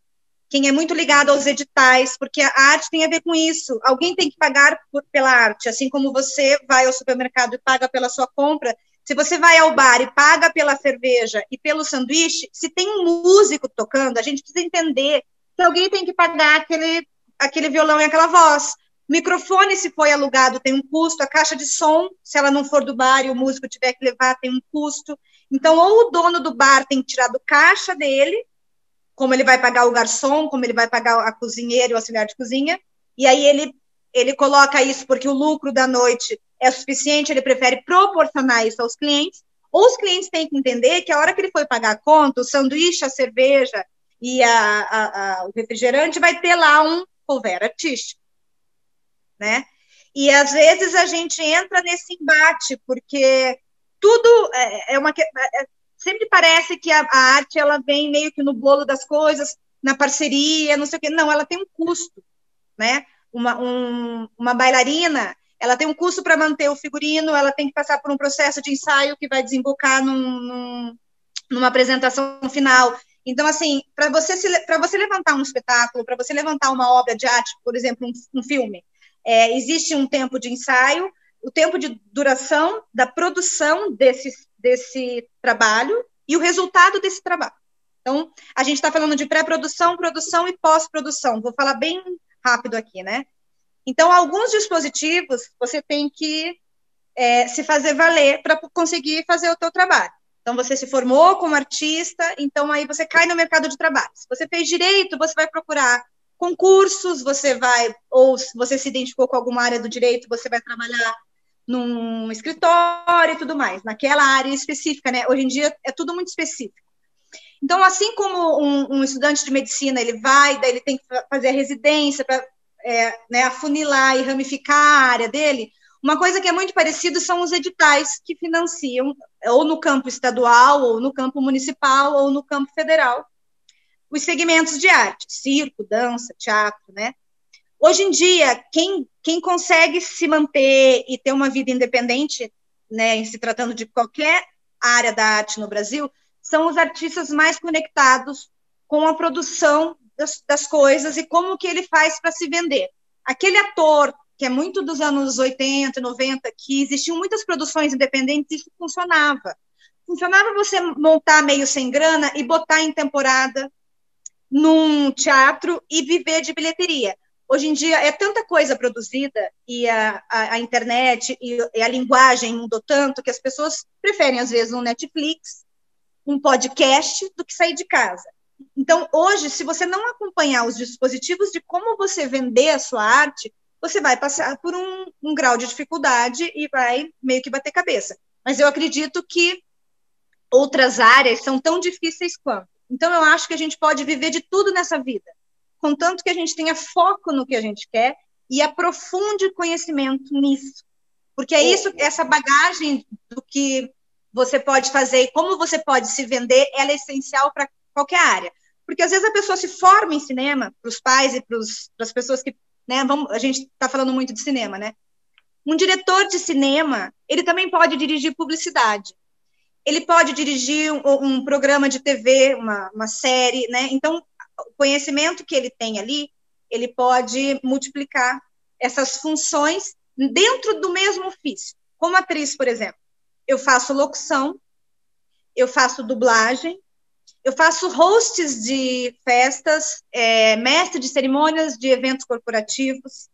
quem é muito ligado aos editais, porque a arte tem a ver com isso. Alguém tem que pagar por, pela arte, assim como você vai ao supermercado e paga pela sua compra. Se você vai ao bar e paga pela cerveja e pelo sanduíche, se tem um músico tocando, a gente precisa entender que alguém tem que pagar aquele, aquele violão e aquela voz. O microfone, se foi alugado, tem um custo. A caixa de som, se ela não for do bar e o músico tiver que levar, tem um custo. Então, ou o dono do bar tem que tirar do caixa dele, como ele vai pagar o garçom, como ele vai pagar a cozinheira e o auxiliar de cozinha, e aí ele, ele coloca isso porque o lucro da noite é suficiente, ele prefere proporcionar isso aos clientes, ou os clientes têm que entender que a hora que ele foi pagar a conta, o sanduíche, a cerveja e a, a, a, o refrigerante vai ter lá um cover artístico, né? E às vezes a gente entra nesse embate, porque tudo é, é uma é, sempre parece que a, a, arte ela vem meio que no bolo das coisas, na parceria, não sei o quê. Não, ela tem um custo, né? Uma, um, uma bailarina, ela tem um custo para manter o figurino, ela tem que passar por um processo de ensaio que vai desembocar num, num, numa apresentação final. Então, assim, para você, para você levantar um espetáculo, para você levantar uma obra de arte, por exemplo, um, um filme, é, existe um tempo de ensaio, o tempo de duração da produção desse, desse trabalho e o resultado desse trabalho. Então, a gente está falando de pré-produção, produção e pós-produção. Vou falar bem rápido aqui, né? Então, alguns dispositivos você tem que é, se fazer valer para conseguir fazer o teu trabalho. Então, você se formou como artista, então aí você cai no mercado de trabalho. Se você fez direito, você vai procurar concursos, você vai, ou se você se identificou com alguma área do direito, você vai trabalhar num escritório e tudo mais, naquela área específica, né? Hoje em dia é tudo muito específico. Então, assim como um, um estudante de medicina, ele vai, daí ele tem que fazer a residência para é, né, afunilar e ramificar a área dele, uma coisa que é muito parecida são os editais que financiam, ou no campo estadual, ou no campo municipal, ou no campo federal, os segmentos de arte, circo, dança, teatro, né? Hoje em dia, quem, quem consegue se manter e ter uma vida independente, né, em se tratando de qualquer área da arte no Brasil, são os artistas mais conectados com a produção das, das coisas e como que ele faz para se vender. Aquele ator que é muito dos anos 80, 90, que existiam muitas produções independentes, isso funcionava. Funcionava você montar meio sem grana e botar em temporada num teatro e viver de bilheteria. Hoje em dia é tanta coisa produzida e a, a, a internet e, e, a linguagem mudou tanto que as pessoas preferem, às vezes, um Netflix, um podcast, do que sair de casa. Então, hoje, se você não acompanhar os dispositivos de como você vender a sua arte, você vai passar por um, um grau de dificuldade e vai meio que bater cabeça. Mas eu acredito que outras áreas são tão difíceis quanto. Então, eu acho que a gente pode viver de tudo nessa vida, contanto que a gente tenha foco no que a gente quer e aprofunde conhecimento nisso. Porque é isso, essa bagagem do que você pode fazer e como você pode se vender, ela é essencial para qualquer área. Porque às vezes a pessoa se forma em cinema, para os pais e para as pessoas que né? Vamos, a gente está falando muito de cinema, né? Um diretor de cinema, ele também pode dirigir publicidade. Ele pode dirigir um, um programa de TV, uma, uma série, né? Então, o conhecimento que ele tem ali, ele pode multiplicar essas funções dentro do mesmo ofício. Como atriz, por exemplo, eu faço locução, eu faço dublagem, eu faço hosts de festas, é, mestre de cerimônias de eventos corporativos.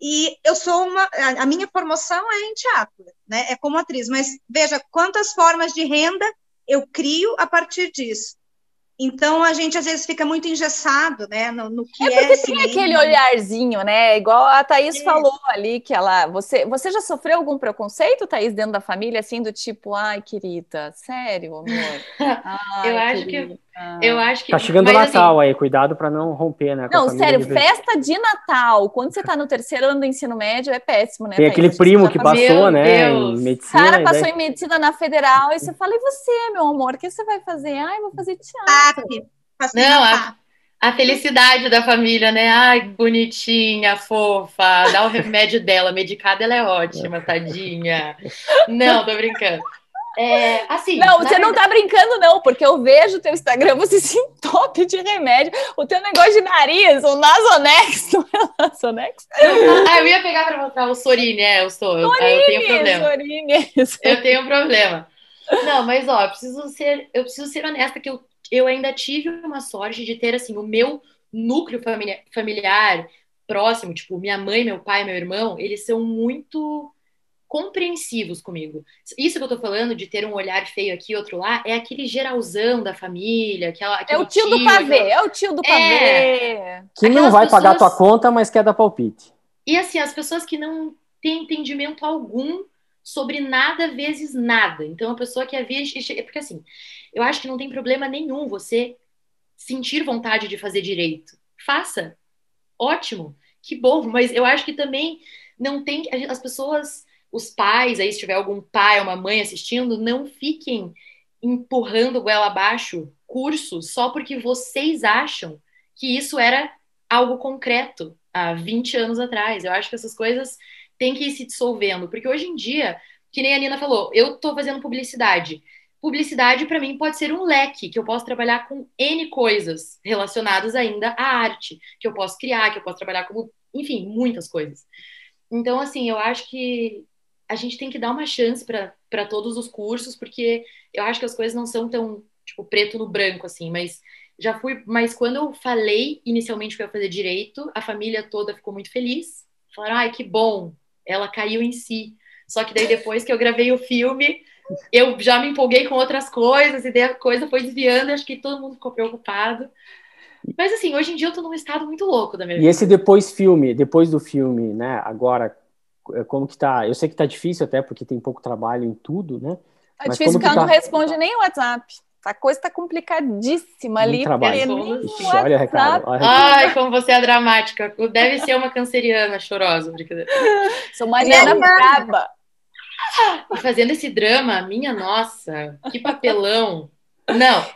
E eu sou uma. A minha formação é em teatro, né? É como atriz. Mas veja quantas formas de renda eu crio a partir disso. Então a gente às vezes fica muito engessado, né, no, no que é. Porque é tem aquele olharzinho, né? Igual a Thaís é. falou ali que ela. Você, você já sofreu algum preconceito, Thaís, dentro da família, assim, do tipo, ai, querida, sério, amor? Ai, eu acho querida. que. Eu acho que. Tá chegando o Natal assim, aí, cuidado para não romper, né? Não, sério, de festa de Natal, quando você tá no terceiro ano do ensino médio, é péssimo, né? Tem aquele primo que passou, né? Em medicina. Cara passou daí... em medicina na federal e você fala, e você, meu amor, o que você vai fazer? Ai, vou fazer teatro. Não, a, a felicidade da família, né? Ai, bonitinha, fofa, dá o remédio dela, medicada ela é ótima, tadinha. Não, tô brincando. É, assim, não, você verdade... não tá brincando, não, porque eu vejo o teu Instagram, você se entope de remédio. O teu negócio de nariz, o Nasonex, não é Nasonex? Ah, eu ia pegar pra mostrar o Sorine, é, eu sou. Eu, Sorine, eu tenho problema. Sorine, Eu tenho problema. Não, mas ó, eu preciso ser, eu preciso ser honesta que eu, eu ainda tive uma sorte de ter assim o meu núcleo familiar, familiar próximo, tipo, minha mãe, meu pai, meu irmão, eles são muito compreensivos comigo. Isso que eu tô falando de ter um olhar feio aqui e outro lá, é aquele geralzão da família, aquela, É o tio, tio do pavê, aquela... é o tio do pavê. É, que não vai pessoas... pagar tua conta, mas quer dar palpite. E assim, as pessoas que não têm entendimento algum sobre nada vezes nada. Então, a pessoa que é virgem... Porque assim, eu acho que não tem problema nenhum você sentir vontade de fazer direito. Faça. Ótimo. Que bom. Mas eu acho que também não tem... As pessoas os pais, aí se tiver algum pai ou uma mãe assistindo, não fiquem empurrando goela abaixo cursos só porque vocês acham que isso era algo concreto há 20 anos atrás. Eu acho que essas coisas têm que ir se dissolvendo, porque hoje em dia, que nem a Nina falou, eu estou fazendo publicidade. publicidade para mim pode ser um leque, que eu posso trabalhar com N coisas relacionadas ainda à arte, que eu posso criar, que eu posso trabalhar como, enfim, muitas coisas. Então, assim, eu acho que a gente tem que dar uma chance para todos os cursos, porque eu acho que as coisas não são tão, tipo, preto no branco, assim, mas já fui, mas quando eu falei inicialmente que eu ia fazer direito, a família toda ficou muito feliz. Falaram, ai, que bom, ela caiu em si. Só que daí depois que eu gravei o filme, eu já me empolguei com outras coisas, e daí a coisa foi desviando, e acho que todo mundo ficou preocupado. Mas assim, hoje em dia eu tô num estado muito louco da minha vida. E esse depois filme, depois do filme, né? Agora, como que tá? Eu sei que tá difícil até, porque tem pouco trabalho em tudo, né? Tá Mas difícil porque ela tá... não responde nem o WhatsApp. A coisa tá complicadíssima ali. Trabalho. Ixi, olha recado. Olha Ai, como você é dramática. Deve ser uma canceriana chorosa. Brincadeira. Sou Mariana Braba. E fazendo esse drama, minha nossa, que papelão. Não.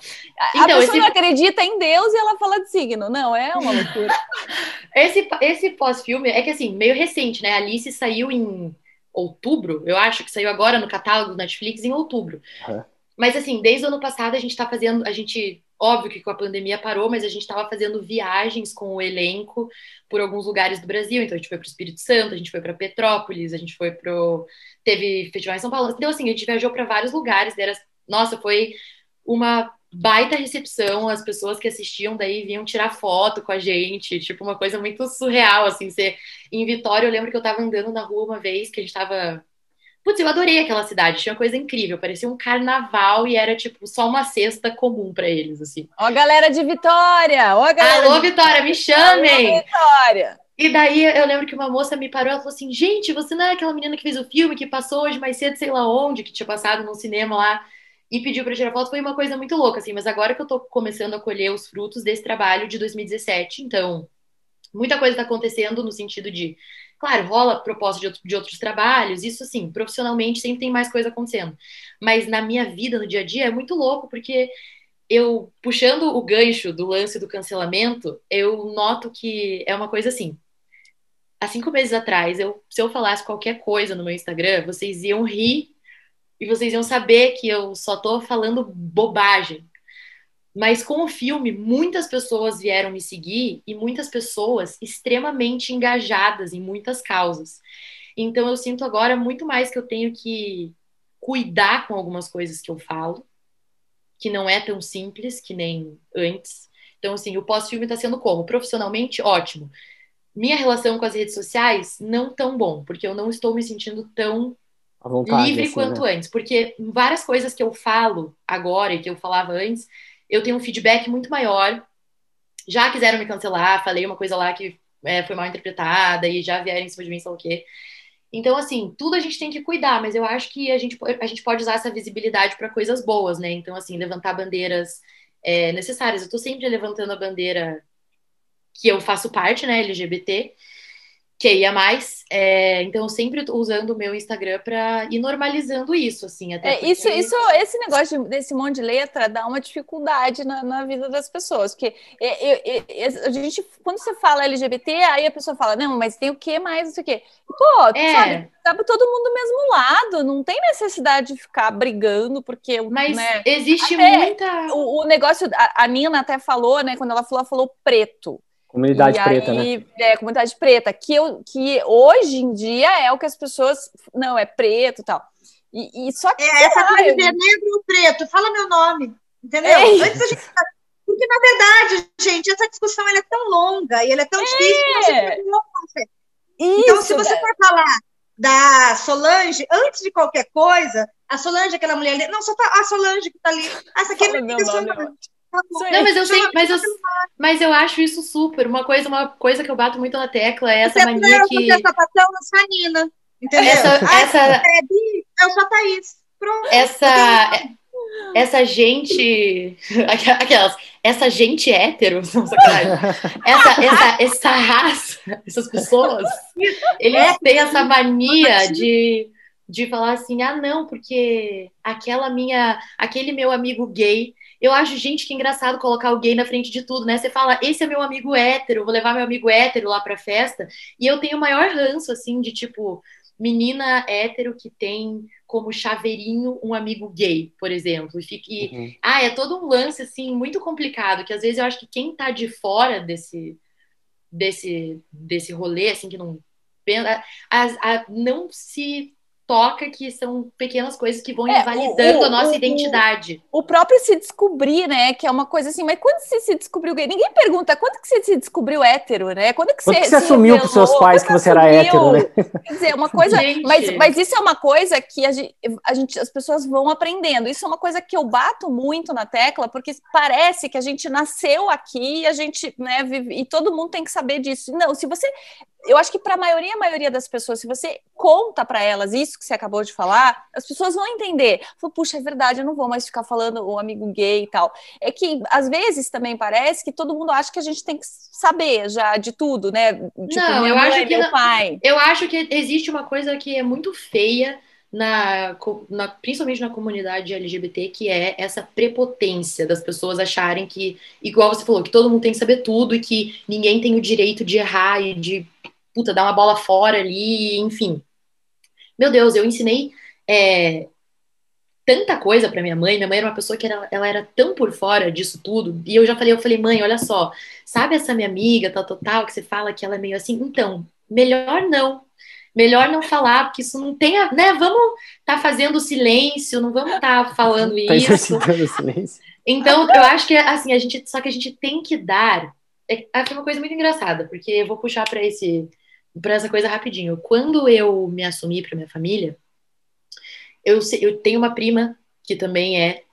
Então, a pessoa esse... não acredita em Deus e ela fala de signo. Não, é uma loucura. esse esse pós-filme é que, assim, meio recente, né? Alice saiu em outubro, eu acho que saiu agora no catálogo do Netflix em outubro. Uhum. Mas, assim, desde o ano passado a gente tá fazendo, a gente, óbvio que com a pandemia parou, mas a gente estava fazendo viagens com o elenco por alguns lugares do Brasil. Então, a gente foi para o Espírito Santo, a gente foi para Petrópolis, a gente foi pro. Teve festival em São Paulo. Então, assim, a gente viajou para vários lugares. Era... Nossa, foi uma baita recepção, as pessoas que assistiam daí vinham tirar foto com a gente, tipo uma coisa muito surreal, assim, ser em Vitória, eu lembro que eu tava andando na rua uma vez, que a gente tava Putz, eu adorei aquela cidade, tinha uma coisa incrível, parecia um carnaval e era tipo só uma cesta comum para eles, assim. Ó, galera de Vitória! Ó, galera Alô, de... Vitória, me chamem! Alô, Vitória! E daí eu lembro que uma moça me parou, ela falou assim: gente, você não é aquela menina que fez o filme, que passou hoje mais cedo, sei lá onde, que tinha passado num cinema lá e pediu para tirar foto foi uma coisa muito louca, assim. Mas agora que eu tô começando a colher os frutos desse trabalho de 2017, então muita coisa está acontecendo no sentido de, claro, rola proposta de, outro, de outros trabalhos, isso sim, profissionalmente sempre tem mais coisa acontecendo. Mas na minha vida, no dia a dia, é muito louco, porque eu, puxando o gancho do lance do cancelamento, eu noto que é uma coisa assim. Há cinco meses atrás, eu, se eu falasse qualquer coisa no meu Instagram, vocês iam rir e vocês iam saber que eu só tô falando bobagem. Mas com o filme, muitas pessoas vieram me seguir e muitas pessoas extremamente engajadas em muitas causas. Então eu sinto agora muito mais que eu tenho que cuidar com algumas coisas que eu falo, que não é tão simples que nem antes. Então, assim, o pós-filme está sendo como? Profissionalmente, ótimo. Minha relação com as redes sociais, não tão bom, porque eu não estou me sentindo tão vontade, livre assim, quanto né? antes, porque várias coisas que eu falo agora e que eu falava antes, eu tenho um feedback muito maior. Já quiseram me cancelar, falei uma coisa lá que é, foi mal interpretada e já vieram em cima de mim, sei o quê. Então, assim, tudo a gente tem que cuidar, mas eu acho que a gente, a gente pode usar essa visibilidade para coisas boas, né? Então, assim, levantar bandeiras é, necessárias. Eu tô sempre levantando a bandeira que eu faço parte, né, LGBT, que ia mais. É, então, sempre usando o meu Instagram para ir normalizando isso, assim. Até é, isso, isso, esse negócio de, desse monte de letra dá uma dificuldade na, na vida das pessoas, porque a gente, quando você fala LGBT, aí a pessoa fala, não, mas tem o que mais, não sei o quê. Pô, é. sabe, tá todo mundo do mesmo lado, não tem necessidade de ficar brigando, porque. Mas né, existe muita. O, o negócio, a, a Nina até falou, né, quando ela falou, ela falou preto. Comunidade e preta, aí, né? É, comunidade preta, que, eu, que hoje em dia é o que as pessoas. Não, é preto e tal. E, e só que. É, essa coisa de negro ou preto, fala meu nome. Entendeu? É Antes a gente. Porque, na verdade, gente, essa discussão ela é tão longa e ela é tão é. difícil que você não consegue. Então, se você for falar da Solange, antes de qualquer coisa, a Solange, aquela mulher ali, não, só tá a Solange que tá ali. Essa aqui é minha Solange. Não, mas eu sei, mas eu, mas eu acho isso super. Uma coisa, uma coisa que eu bato muito na tecla é essa mania não, que. Sapatão, eu sou a Nina. Entendeu? Essa, ah, essa... É bi, eu sou a Thaís. Pronto. Essa, essa gente. Aquelas. Essa gente hétero, essa, essa, essa raça, essas pessoas, eles têm essa mania de, de falar assim: ah, não, porque aquela minha. aquele meu amigo gay eu acho, gente, que engraçado colocar o gay na frente de tudo, né? Você fala, esse é meu amigo hétero, vou levar meu amigo hétero lá pra festa. E eu tenho o maior ranço, assim, de tipo, menina hétero que tem como chaveirinho um amigo gay, por exemplo. E, fique, uhum. ah, é todo um lance assim muito complicado que às vezes eu acho que quem tá de fora desse desse desse rolê assim que não a, a, não se toca que são pequenas coisas que vão é, invalidando o, o, a nossa o, identidade. O, próprio se descobrir, né? Que é uma coisa assim, mas quando você se descobriu gay? Ninguém pergunta quando que você se descobriu hétero, né? Quando que quando você, que você assumiu para seus pais que você, era hétero, né? Quer dizer, uma coisa. mas, mas isso é uma coisa que a gente, a gente, as pessoas vão aprendendo. Isso é uma coisa que eu bato muito na tecla, porque parece que a gente nasceu aqui e a gente, né, vive, e todo mundo tem que saber disso. Não, se você eu acho que para a maioria, a maioria das pessoas, se você conta para elas isso que você acabou de falar, as pessoas vão entender. Fala, Puxa, é verdade, eu não vou mais ficar falando o amigo gay e tal. É que às vezes também parece que todo mundo acha que a gente tem que saber já de tudo, né? Tipo, não, eu acho que meu pai. Eu acho que existe uma coisa que é muito feia na, na, principalmente na comunidade LGBT, que é essa prepotência das pessoas acharem que, igual você falou, que todo mundo tem que saber tudo e que ninguém tem o direito de errar e de puta, dar uma bola fora ali, enfim. Meu Deus, eu ensinei é, tanta coisa para minha mãe. Minha mãe era uma pessoa que era, ela era tão por fora disso tudo. E eu já falei, eu falei, mãe, olha só, sabe essa minha amiga, tal, tal, tal, que você fala que ela é meio assim? Então, melhor não. Melhor não falar, porque isso não tem, a, né? Vamos estar tá fazendo silêncio, não vamos estar tá falando tá isso. silêncio. Então, eu acho que assim, a gente, só que a gente tem que dar é, é uma coisa muito engraçada, porque eu vou puxar para esse para essa coisa rapidinho. Quando eu me assumi para minha família, eu, eu tenho uma prima que também é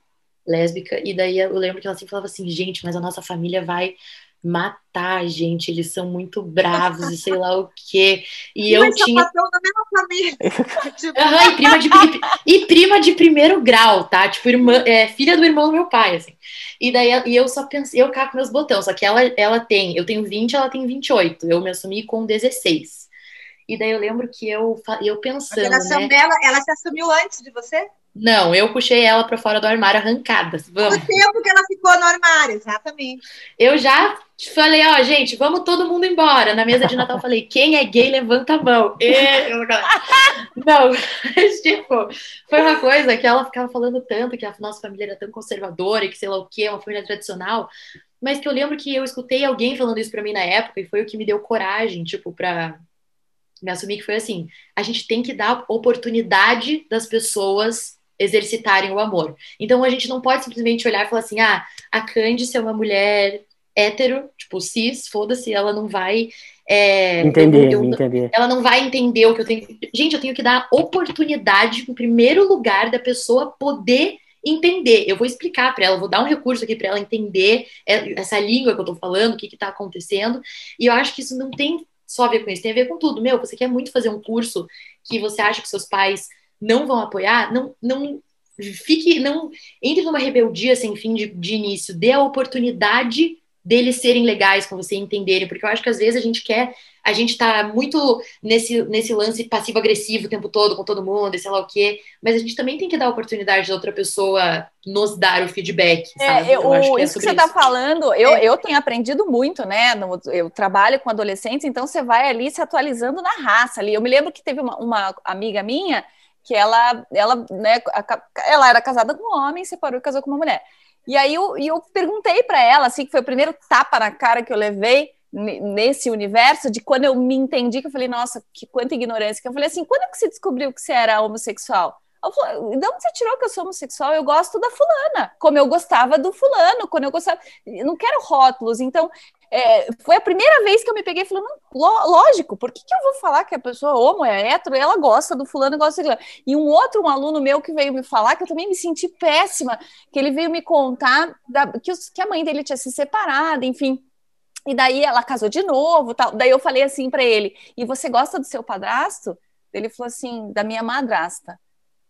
lésbica, e daí eu lembro que ela sempre falava assim, gente, mas a nossa família vai matar a gente, eles são muito bravos e sei lá o quê. E eu tinha. Da mesma família. uhum, e, prima de, e, prima de primeiro grau, tá? Tipo, irmã, é, filha do irmão do meu pai, assim. E daí e eu só pensei, eu caco meus botões, só que ela, ela tem, eu tenho 20, ela tem 28. Eu me assumi com 16. E daí eu lembro que eu, eu pensando. A geração né? dela, ela se assumiu antes de você? Não, eu puxei ela para fora do armário arrancada. Vamos. O tempo que ela ficou no armário, exatamente. Eu já falei, ó, gente, vamos todo mundo embora. Na mesa de Natal, falei, quem é gay, levanta a mão. E... Não, mas, tipo, foi uma coisa que ela ficava falando tanto, que a nossa família era tão conservadora e que sei lá o quê, uma família tradicional. Mas que eu lembro que eu escutei alguém falando isso para mim na época e foi o que me deu coragem, tipo, para me assumir que foi assim: a gente tem que dar oportunidade das pessoas exercitarem o amor. Então a gente não pode simplesmente olhar e falar assim: ah, a Candice é uma mulher hétero, tipo, cis, foda-se, ela não vai. É, entender, eu, eu, entender. Ela não vai entender o que eu tenho. Gente, eu tenho que dar oportunidade, em primeiro lugar, da pessoa poder entender. Eu vou explicar para ela, vou dar um recurso aqui para ela entender essa língua que eu tô falando, o que que tá acontecendo. E eu acho que isso não tem só a ver com isso, tem a ver com tudo. Meu, você quer muito fazer um curso que você acha que seus pais não vão apoiar, não, não fique, não entre numa rebeldia sem fim de, de início, dê a oportunidade deles serem legais com você entenderem, porque eu acho que às vezes a gente quer, a gente tá muito nesse, nesse lance passivo-agressivo o tempo todo com todo mundo, e sei lá o quê, mas a gente também tem que dar a oportunidade da outra pessoa nos dar o feedback, é, sabe? eu, acho que é isso que você está falando, eu, é. eu tenho aprendido muito, né? No, eu trabalho com adolescentes, então você vai ali se atualizando na raça ali. Eu me lembro que teve uma, uma amiga minha que ela, ela, né, ela era casada com um homem, separou e casou com uma mulher. E aí eu, eu perguntei para ela, assim, que foi o primeiro tapa na cara que eu levei nesse universo, de quando eu me entendi, que eu falei, nossa, que quanta ignorância, que eu falei assim, quando que você descobriu que você era homossexual? Eu falei, de onde você tirou que eu sou homossexual? Eu gosto da fulana, como eu gostava do fulano, quando eu gostava. Eu não quero rótulos. Então, é, foi a primeira vez que eu me peguei falando, lógico, por que, que eu vou falar que a pessoa homo é hétero ela gosta do fulano gosta de E um outro um aluno meu que veio me falar, que eu também me senti péssima, que ele veio me contar da, que, os, que a mãe dele tinha se separado, enfim. E daí ela casou de novo, tal. Daí eu falei assim para ele: "E você gosta do seu padrasto?" Ele falou assim: "Da minha madrasta."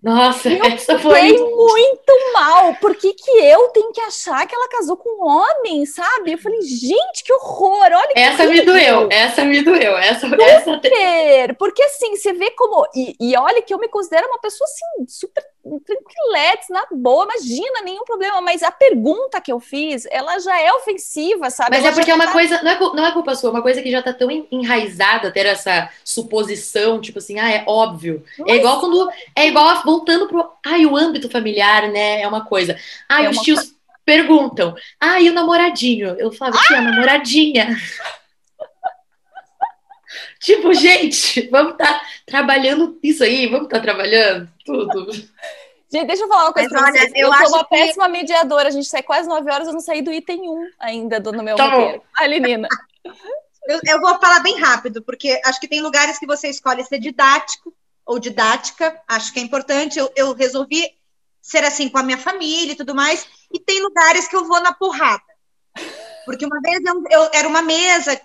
Nossa, eu essa foi muito mal. Por que, que eu tenho que achar que ela casou com um homem, sabe? Eu falei, gente, que horror! Olha essa me doeu, essa me doeu, essa, super, essa... Porque assim, você vê como. E, e olha que eu me considero uma pessoa assim, super tranquiletes, na boa, imagina, nenhum problema. Mas a pergunta que eu fiz, ela já é ofensiva, sabe? Mas ela é porque é uma tá... coisa, não é, não é culpa sua, é uma coisa que já tá tão enraizada ter essa suposição, tipo assim, ah, é óbvio. Mas... É igual quando. É igual voltando pro. Ai, o âmbito familiar, né? É uma coisa. Ai, é os tios perguntam, ah, e o namoradinho? Eu falo, tia, namoradinha. Tipo, gente, vamos estar tá trabalhando isso aí, vamos estar tá trabalhando tudo. Gente, deixa eu falar uma coisa Mas, pra vocês. eu, eu sou uma que... péssima mediadora. A gente sai quase nove horas, eu não saí do item 1 ainda do, no meu tá roteiro. Ali, Nina. Eu, eu, vou falar bem rápido, porque acho que tem lugares que você escolhe ser didático ou didática. Acho que é importante. Eu, eu resolvi ser assim com a minha família e tudo mais. E tem lugares que eu vou na porrada. Porque uma vez eu, eu era uma mesa,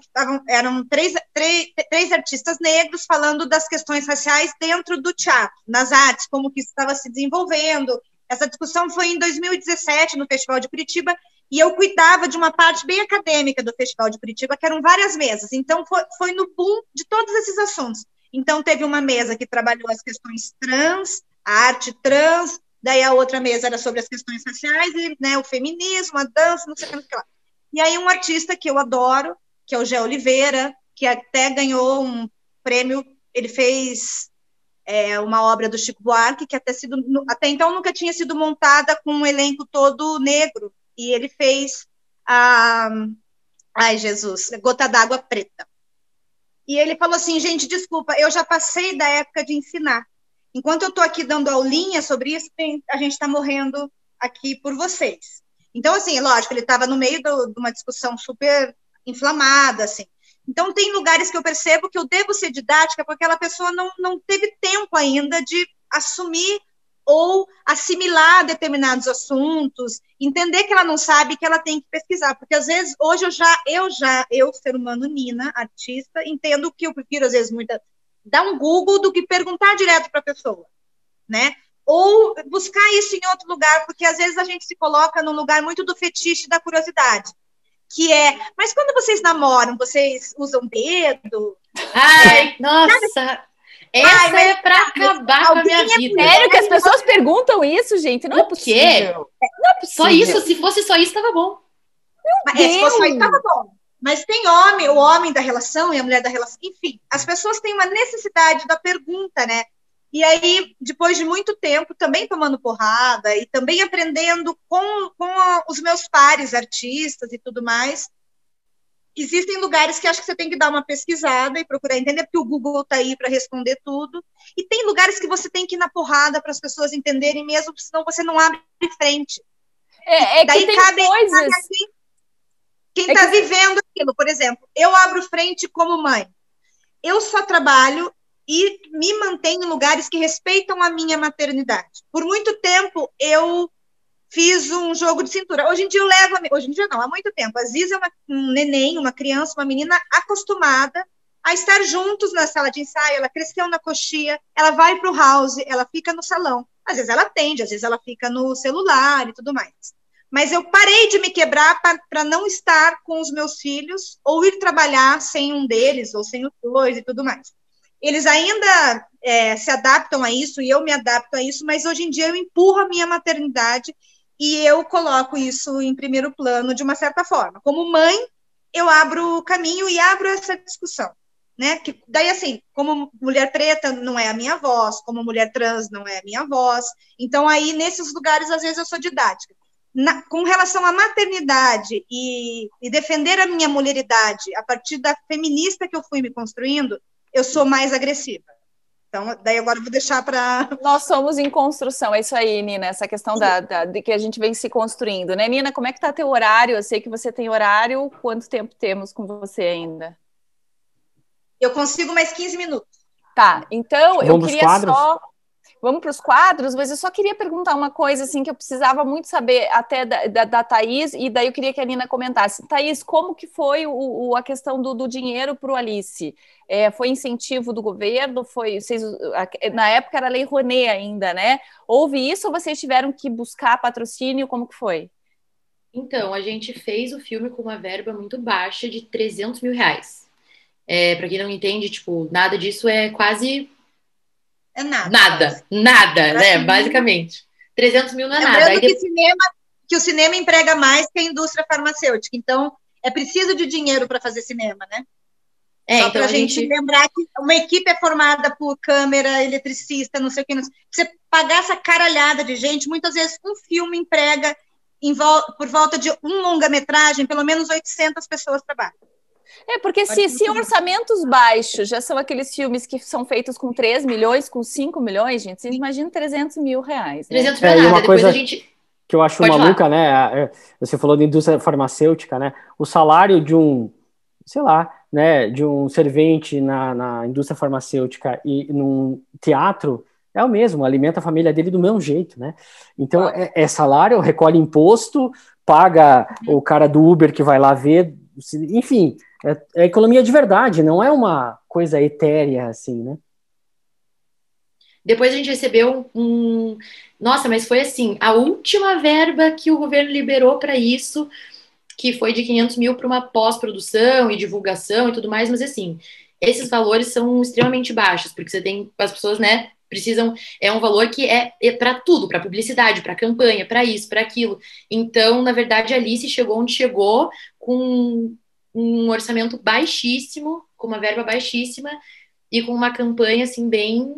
eram três, três, três artistas negros falando das questões raciais dentro do teatro, nas artes, como que estava se desenvolvendo. Essa discussão foi em 2017, no Festival de Curitiba, e eu cuidava de uma parte bem acadêmica do Festival de Curitiba, que eram várias mesas. Então, foi, foi no boom de todos esses assuntos. Então, teve uma mesa que trabalhou as questões trans, a arte trans, daí a outra mesa era sobre as questões raciais, e né, o feminismo, a dança, não sei o que lá. E aí um artista que eu adoro, que é o Gé Oliveira, que até ganhou um prêmio, ele fez é, uma obra do Chico Buarque, que até, sido, até então nunca tinha sido montada com um elenco todo negro, e ele fez a... Ai, Jesus, Gota d'Água Preta. E ele falou assim, gente, desculpa, eu já passei da época de ensinar. Enquanto eu estou aqui dando aulinha sobre isso, tem, a gente está morrendo aqui por vocês. Então, assim, lógico, ele estava no meio do, de uma discussão super inflamada, assim. Então, tem lugares que eu percebo que eu devo ser didática porque aquela pessoa não, não teve tempo ainda de assumir ou assimilar determinados assuntos, entender que ela não sabe que ela tem que pesquisar, porque às vezes hoje eu já eu já eu ser humano Nina, artista, entendo que eu prefiro às vezes muita dar um Google do que perguntar direto para a pessoa, né? Ou buscar isso em outro lugar, porque às vezes a gente se coloca num lugar muito do fetiche da curiosidade, que é, mas quando vocês namoram, vocês usam dedo? Ai, é, nossa! Sabe? Essa Ai, é para acabar com a minha vida. É sério que as pessoas perguntam isso, gente? Não é possível. Quê? Não é possível. Só isso, se fosse só isso, estava bom. Mas, é, se fosse só isso, estava bom. Mas tem homem, o homem da relação e a mulher da relação, enfim, as pessoas têm uma necessidade da pergunta, né? E aí, depois de muito tempo, também tomando porrada e também aprendendo com, com a, os meus pares, artistas e tudo mais, existem lugares que acho que você tem que dar uma pesquisada e procurar entender, porque o Google está aí para responder tudo. E tem lugares que você tem que ir na porrada para as pessoas entenderem mesmo, senão você não abre frente. É, é Daí que cabe, coisas... cabe assim, quem está é que... vivendo aquilo. Por exemplo, eu abro frente como mãe. Eu só trabalho e me mantenho em lugares que respeitam a minha maternidade. Por muito tempo eu fiz um jogo de cintura. Hoje em dia eu levo, hoje em dia não, há muito tempo. A Ziza é uma, um neném, uma criança, uma menina acostumada a estar juntos na sala de ensaio. Ela cresceu na coxia, ela vai para o house, ela fica no salão. Às vezes ela atende, às vezes ela fica no celular e tudo mais. Mas eu parei de me quebrar para não estar com os meus filhos ou ir trabalhar sem um deles ou sem os dois e tudo mais eles ainda é, se adaptam a isso e eu me adapto a isso, mas hoje em dia eu empurro a minha maternidade e eu coloco isso em primeiro plano de uma certa forma. Como mãe, eu abro o caminho e abro essa discussão. Né? Que, daí, assim, como mulher preta não é a minha voz, como mulher trans não é a minha voz. Então, aí, nesses lugares, às vezes, eu sou didática. Na, com relação à maternidade e, e defender a minha mulheridade a partir da feminista que eu fui me construindo, eu sou mais agressiva. Então, daí agora eu vou deixar para. Nós somos em construção, é isso aí, Nina, essa questão da, da, de que a gente vem se construindo, né? Nina, como é que tá teu horário? Eu sei que você tem horário, quanto tempo temos com você ainda? Eu consigo mais 15 minutos. Tá, então Vamos eu queria só Vamos para os quadros, mas eu só queria perguntar uma coisa assim que eu precisava muito saber até da, da, da Thaís, e daí eu queria que a Nina comentasse. Thaís, como que foi o, o a questão do, do dinheiro para o Alice? É, foi incentivo do governo? Foi vocês, na época era Lei Rouanet ainda, né? Houve isso ou vocês tiveram que buscar patrocínio? Como que foi? Então, a gente fez o filme com uma verba muito baixa de 300 mil reais. É, para quem não entende, tipo, nada disso é quase É nada. Nada, nada, né? Basicamente. 300 mil não é Lembrando nada. Que, depois- cinema, que o cinema emprega mais que a indústria farmacêutica. Então, é preciso de dinheiro para fazer cinema, né? É, Só então para a a gente... gente. lembrar que uma equipe é formada por câmera, eletricista, não sei o que. Não sei. Você pagar essa caralhada de gente, muitas vezes um filme emprega em vol- por volta de um longa-metragem, pelo menos 800 pessoas trabalham. É, porque se, se orçamentos baixos já são aqueles filmes que são feitos com 3 milhões, com 5 milhões, gente, você imagina 300 mil reais. Né? 300 É, mil é uma nada. Depois coisa- a gente. que eu acho Pode maluca, né? é, Você falou da indústria farmacêutica, né? O salário de um, sei lá, né, de um servente na, na indústria farmacêutica e num teatro é o mesmo, alimenta a família dele do mesmo jeito, né? Então é, é salário, recolhe imposto, paga o cara do Uber que vai lá ver, enfim, é, é economia de verdade, não é uma coisa etérea assim, né? Depois a gente recebeu um. Nossa, mas foi assim: a última verba que o governo liberou para isso, que foi de 500 mil para uma pós-produção e divulgação e tudo mais, mas assim, esses valores são extremamente baixos, porque você tem as pessoas, né? Precisam, é um valor que é, para tudo, para publicidade, para campanha, para isso, para aquilo. Então, na verdade, a Alice chegou onde chegou com um orçamento baixíssimo, com uma verba baixíssima e com uma campanha assim bem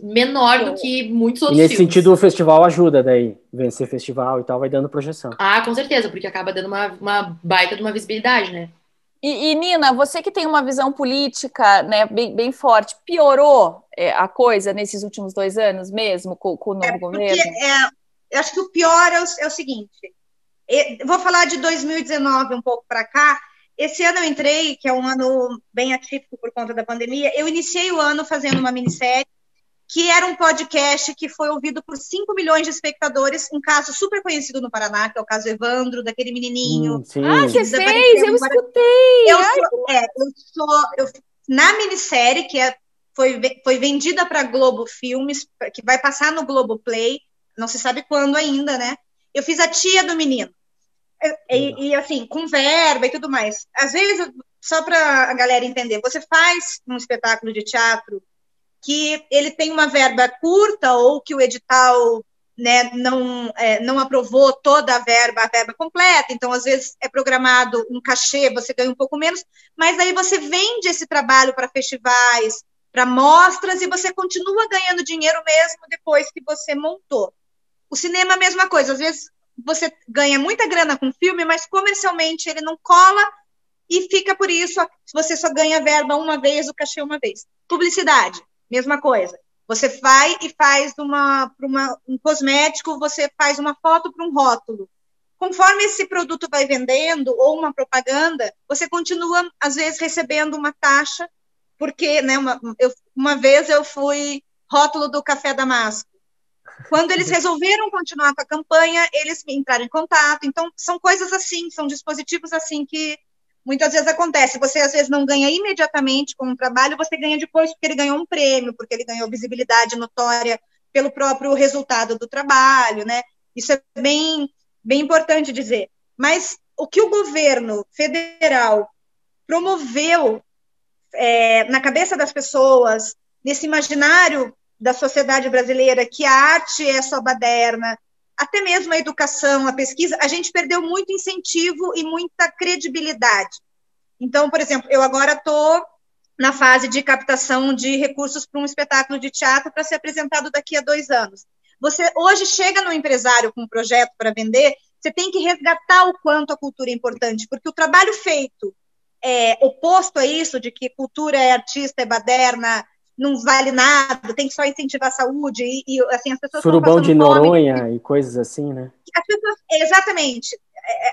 menor do que muitos E outros nesse filmes. sentido o festival ajuda daí, vencer festival e tal, vai dando projeção. Ah, com certeza, porque acaba dando uma, uma baita de uma visibilidade, né? E, e, Nina, você que tem uma visão política né, bem, bem forte, piorou é, a coisa nesses últimos dois anos mesmo, com, com o novo É, governo? porque, é, eu acho que o pior é o, é o seguinte: vou falar de 2019 um pouco para cá. Esse ano eu entrei, que é um ano bem atípico por conta da pandemia. Eu iniciei o ano fazendo uma minissérie que era um podcast que foi ouvido por 5 milhões de espectadores, um caso super conhecido no Paraná, que é o caso Evandro, daquele menininho. Hum, sim. Ah, você fez, eu escutei. Eu sou, é, eu sou eu, na minissérie que é, foi, foi vendida para Globo Filmes, que vai passar no Globo Play, não se sabe quando ainda, né? Eu fiz a tia do menino. E, e- e, assim, com verba e tudo mais. Às vezes, só para a galera entender, você faz um espetáculo de teatro que ele tem uma verba curta ou que o edital né, não, é, não aprovou toda a verba, a verba completa, então às vezes é programado um cachê, você ganha um pouco menos, mas aí você vende esse trabalho para festivais, para mostras, e você continua ganhando dinheiro mesmo depois que você montou. O cinema é a mesma coisa, às vezes você ganha muita grana com filme, mas comercialmente ele não cola e fica por isso, você só ganha verba uma vez, o cachê uma vez. Publicidade, mesma coisa. Você vai e faz uma, uma, um cosmético, você faz uma foto para um rótulo. Conforme esse produto vai vendendo, ou uma propaganda, você continua, às vezes, recebendo uma taxa, porque, né, uma, eu, uma vez eu fui rótulo do Café Damasco. Quando eles resolveram continuar com a campanha, eles entraram em contato. Então, são coisas assim, são dispositivos assim que muitas vezes acontece. Você às vezes não ganha imediatamente com o trabalho, você ganha depois porque ele ganhou um prêmio, porque ele ganhou visibilidade notória pelo próprio resultado do trabalho, né? Isso é bem, bem importante dizer. Mas o que o governo federal promoveu é, na cabeça das pessoas, nesse imaginário da sociedade brasileira, que a arte é só baderna, até mesmo a educação, a pesquisa, a gente perdeu muito incentivo e muita credibilidade. Então, por exemplo, eu agora estou na fase de captação de recursos para um espetáculo de teatro para ser apresentado daqui a dois anos. Você hoje chega no empresário com um projeto para vender, você tem que resgatar o quanto a cultura é importante, porque o trabalho feito é, oposto a isso, de que cultura é artista, é baderna, não vale nada, tem que só incentivar a saúde e, e assim as pessoas surubão de Noronha fome, e coisas assim, né? As pessoas, exatamente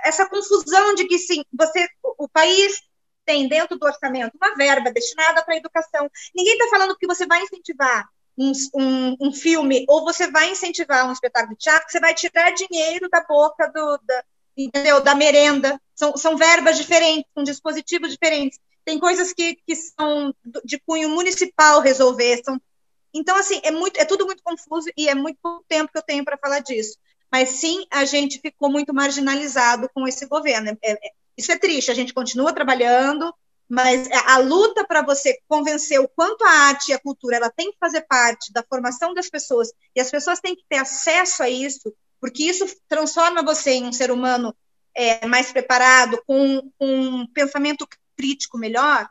essa confusão de que sim, você o, país tem dentro do orçamento uma verba destinada para a educação. Ninguém está falando que você vai incentivar um, um, um, filme ou você vai incentivar um espetáculo de teatro, que você vai tirar dinheiro da boca do, da, entendeu? da merenda. São, são verbas diferentes, são dispositivos diferentes tem coisas que, que são de cunho municipal resolver. São... Então, assim, é, muito, é tudo muito confuso e é muito pouco tempo que eu tenho para falar disso. Mas sim, a gente ficou muito marginalizado com esse governo. É, é, isso é triste, a gente continua trabalhando, mas a luta para você convencer o quanto a arte e a cultura ela tem que fazer parte da formação das pessoas e as pessoas têm que ter acesso a isso, porque isso transforma você em um ser humano é, mais preparado, com, com um pensamento crítico melhor,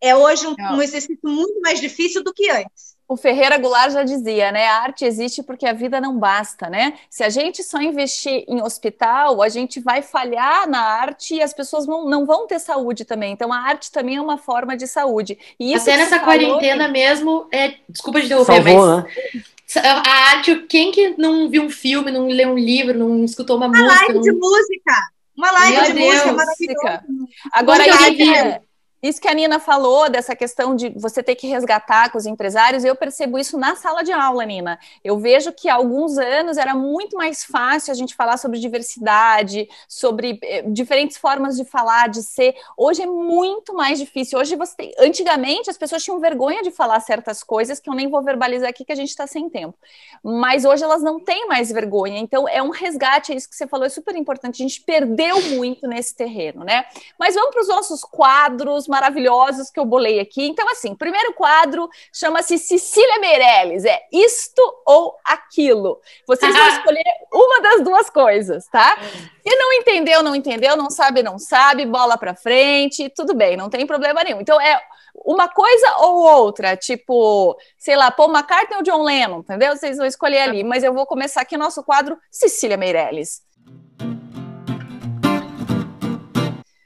é hoje um, um exercício muito mais difícil do que antes. O Ferreira Goulart já dizia, né? A arte existe porque a vida não basta, né? Se a gente só investir em hospital, a gente vai falhar na arte e as pessoas não, não vão ter saúde também. Então, a arte também é uma forma de saúde. E Até nessa quarentena mesmo, é... desculpa de interromper, Salvou, mas. Né? A arte, quem que não viu um filme, não leu um livro, não escutou uma, uma música? Live não... de música! Uma live Meu de Deus, música maravilhosa. Agora, eu, isso que a Nina falou, dessa questão de você ter que resgatar com os empresários, eu percebo isso na sala de aula, Nina. Eu vejo que há alguns anos era muito mais fácil a gente falar sobre diversidade, sobre eh, diferentes formas de falar, de ser. Hoje é muito mais difícil. Hoje você tem... Antigamente as pessoas tinham vergonha de falar certas coisas que eu nem vou verbalizar aqui, que a gente está sem tempo. Mas hoje elas não têm mais vergonha. Então é um resgate, é isso que você falou, é super importante. A gente perdeu muito nesse terreno, né? Mas vamos para os nossos quadros maravilhosos que eu bolei aqui. Então, assim, primeiro quadro chama-se Cecília Meirelles, é isto ou aquilo. Vocês vão escolher uma das duas coisas, tá? Se não entendeu, não entendeu, não sabe, não sabe, bola para frente, tudo bem, não tem problema nenhum. Então, é uma coisa ou outra, tipo, sei lá, Paul McCartney ou John Lennon, entendeu? Vocês vão escolher ali, mas eu vou começar aqui nosso quadro Cecília Meirelles.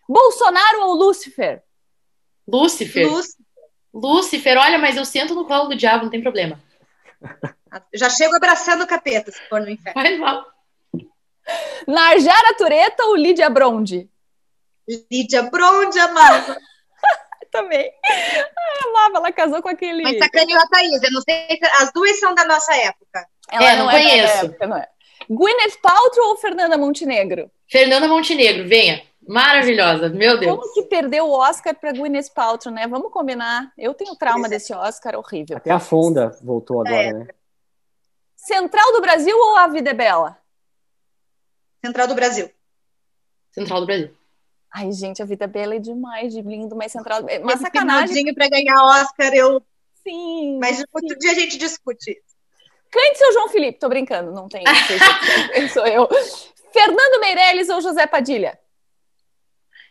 Bolsonaro ou Lúcifer? Lúcifer. Lúcifer. Lúcifer, olha, mas eu sento no colo do diabo, não tem problema. Já chego abraçando o capeta, se for no inferno. Vai mal. Narjara Tureta ou Lídia Bronde? Lídia Bronde, amava. Também. Ai, amava, ela casou com aquele. Mas sacaneou a Thaís, eu não sei se as duas são da nossa época. Ela é, não, não é conheço. Época, não é. Gwyneth Paltrow ou Fernanda Montenegro? Fernanda Montenegro, venha. Maravilhosa, meu Deus. Como que perdeu o Oscar para Gwyneth Paltrow, né? Vamos combinar. Eu tenho trauma desse Oscar horrível. Até a Fonda voltou agora, é. né? Central do Brasil ou A Vida é Bela? Central do Brasil. Central do Brasil. Ai, gente, a vida é bela é demais, de lindo, mas central. É uma sacanagem. para ganhar Oscar, eu. Sim. Mas outro dia a gente discute. Cante seu João Felipe, tô brincando, não tem. Sou eu. Fernando Meirelles ou José Padilha?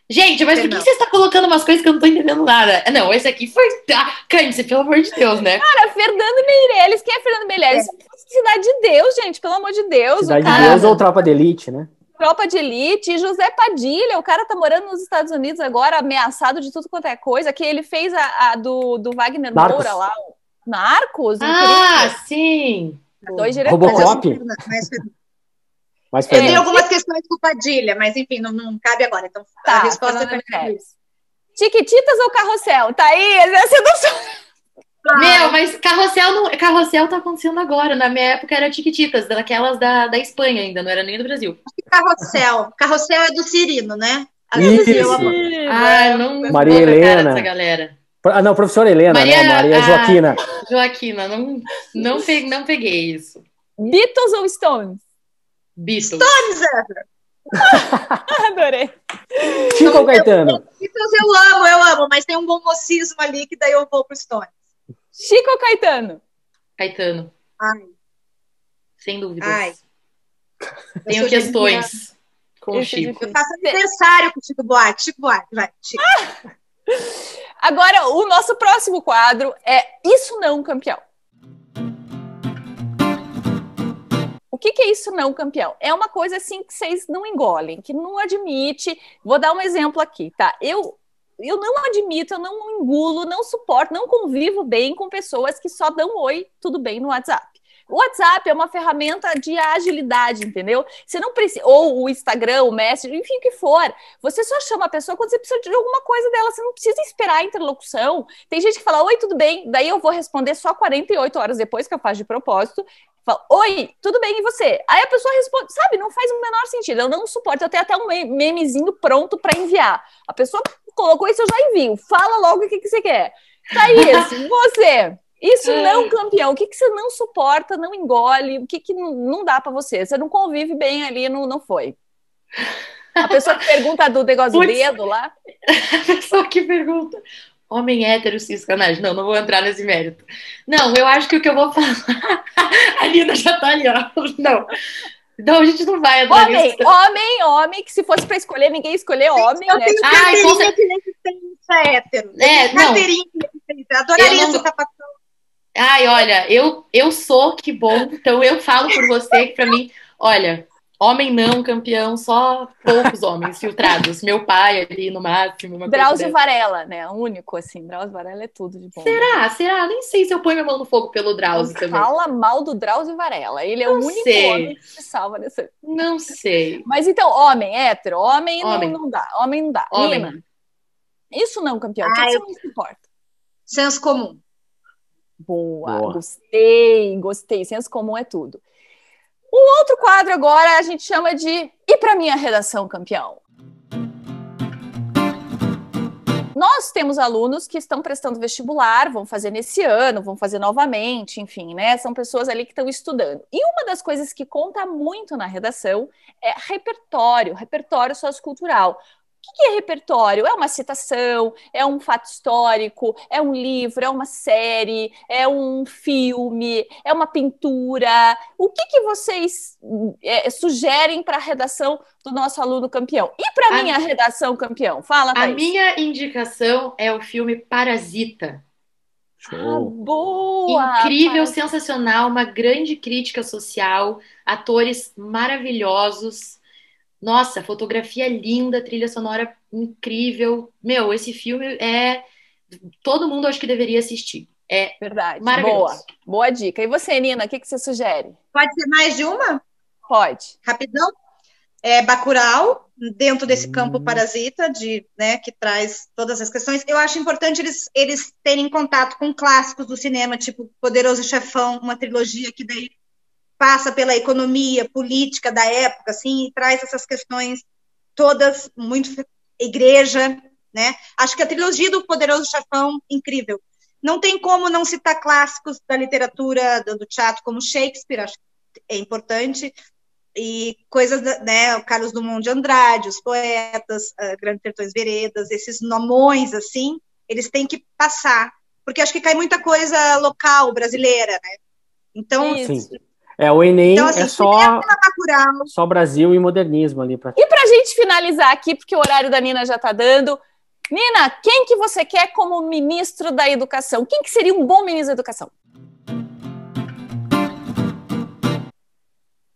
Gente, mas por que você está colocando umas coisas que eu não tô entendendo nada? Não, esse aqui foi. Ah, Cândice, pelo amor de Deus, né? Cara, Fernando Meirelles. Quem é Fernando Meirelles? É. Cidade de Deus, gente, pelo amor de Deus. Cidade cara... de Deus ou Tropa de Elite, né? Tropa de Elite, José Padilha, o cara tá morando nos Estados Unidos agora, ameaçado de tudo quanto é coisa, que ele fez a, a do, do Wagner Narcos. Moura lá, Narcos. Ah, incrível. sim! Dois diretores. Robocop? Mas eu tenho algumas questões com Padilha, mas enfim, não, não cabe agora. Então tá, a resposta é isso. Tiquititas ou carrossel? Thaís, essa não sou. Ah. Meu, mas carrossel não, carrossel tá acontecendo agora. Na minha época era Tiquititas, daquelas da, da Espanha ainda, não era nem do Brasil. Carrossel. Carrossel é do Cirino, né? Isso. Ah, não Maria Helena. Essa galera. Ah, não, professora Helena, né? Maria, né? Maria Joaquina. Ah, Joaquina, não, não, peguei, não peguei isso. Beatles ou Stones? Beatles. Stones, Adorei. Chico ou Caetano? Beatles eu amo, eu amo, mas tem um bom mocismo ali que daí eu vou pro Stones. Chico ou Caetano? Caetano. Ai. Sem dúvidas. Ai. Tenho questões com o Chico. Eu faço aniversário com o Chico Buarque. Chico Buarque, vai. Chico. Agora, o nosso próximo quadro é Isso Não, Campeão. O que, que, é isso não, campeão? É uma coisa assim que vocês não engolem, que não admite. Vou dar um exemplo aqui, tá? Eu eu não admito, eu não engulo, não suporto, não convivo bem com pessoas que só dão oi, tudo bem no WhatsApp. O WhatsApp é uma ferramenta de agilidade, entendeu? Você não precisa, ou o Instagram, o Messenger, enfim, o que for. Você só chama a pessoa quando você precisa de alguma coisa dela. Você não precisa esperar a interlocução. Tem gente que fala, oi, tudo bem? Daí eu vou responder só 48 horas depois, que eu faço de propósito. Fala, oi, tudo bem, e você? Aí a pessoa responde, sabe, não faz o menor sentido. Eu não suporto, eu tenho até um memezinho pronto para enviar. A pessoa colocou isso, eu já envio. Fala logo o que, que você quer. Thaís, você. Isso não, campeão. O que, que você não suporta, não engole? O que, que não, não dá para você? Você não convive bem ali, não, não foi. A pessoa que pergunta do negócio do dedo lá. A pessoa que pergunta. Homem hétero, cis, canagem. Não, não vou entrar nesse mérito. Não, eu acho que o que eu vou falar. A Lina já tá ali, ó. Não. Não, a gente não vai entrar Homem, nisso. homem, homem, que se fosse pra escolher, ninguém escolher homem, eu né? Tenho Ai, com certeza. hétero. É, não. Adoraria não... essa sapatão. Ai, olha, eu, eu sou, que bom. Então eu falo por você que pra mim, olha, Homem não, campeão, só poucos homens filtrados. Meu pai ali no máximo. Uma Drauzio Varela, né? Único, assim. Drauzio Varela é tudo de bom. Será? Será? Nem sei se eu ponho minha mão no fogo pelo Drauzio Não também. Fala mal do Drauzio Varela. Ele é não o único sei. homem que se salva nesse. Não sei. Mas então, homem, hétero, homem, homem. Não, não dá. Homem não dá. Homem. Lima. Isso não, campeão. O que, você não se importa? Senso comum. Boa, Boa, gostei, gostei. Senso comum é tudo. O outro quadro agora a gente chama de E para minha redação campeão? Nós temos alunos que estão prestando vestibular, vão fazer nesse ano, vão fazer novamente, enfim, né? São pessoas ali que estão estudando. E uma das coisas que conta muito na redação é repertório, repertório sociocultural. O que é repertório? É uma citação, é um fato histórico, é um livro, é uma série, é um filme, é uma pintura. O que, que vocês é, sugerem para a redação do nosso aluno campeão? E para a minha redação campeão? Fala, Thaís. A minha indicação é o filme Parasita. Ah, boa! Incrível, Parasita. sensacional, uma grande crítica social, atores maravilhosos nossa, fotografia linda, trilha sonora incrível. Meu, esse filme é. Todo mundo acho que deveria assistir. É verdade. Boa, boa dica. E você, Nina, o que, que você sugere? Pode ser mais de uma? Pode. Rapidão. É Bacurau, dentro desse campo hum. parasita, de, né, que traz todas as questões. Eu acho importante eles, eles terem contato com clássicos do cinema, tipo Poderoso Chefão, uma trilogia que daí passa pela economia política da época, assim, e traz essas questões todas muito igreja, né? Acho que a trilogia do Poderoso Chefão incrível. Não tem como não citar clássicos da literatura, do, teatro, como Shakespeare, acho que é importante, e coisas, né, o Carlos Dumont de Andrade, os poetas, uh, Grande Sertões Veredas, esses nomões, assim, eles têm que passar, porque acho que cai muita coisa local, brasileira, né? Então, Isso. É, o Enem então, assim, é só, só Brasil e modernismo ali. Pra... E para a gente finalizar aqui, porque o horário da Nina já está dando, Nina, quem que você quer como ministro da Educação? Quem que seria um bom ministro da Educação?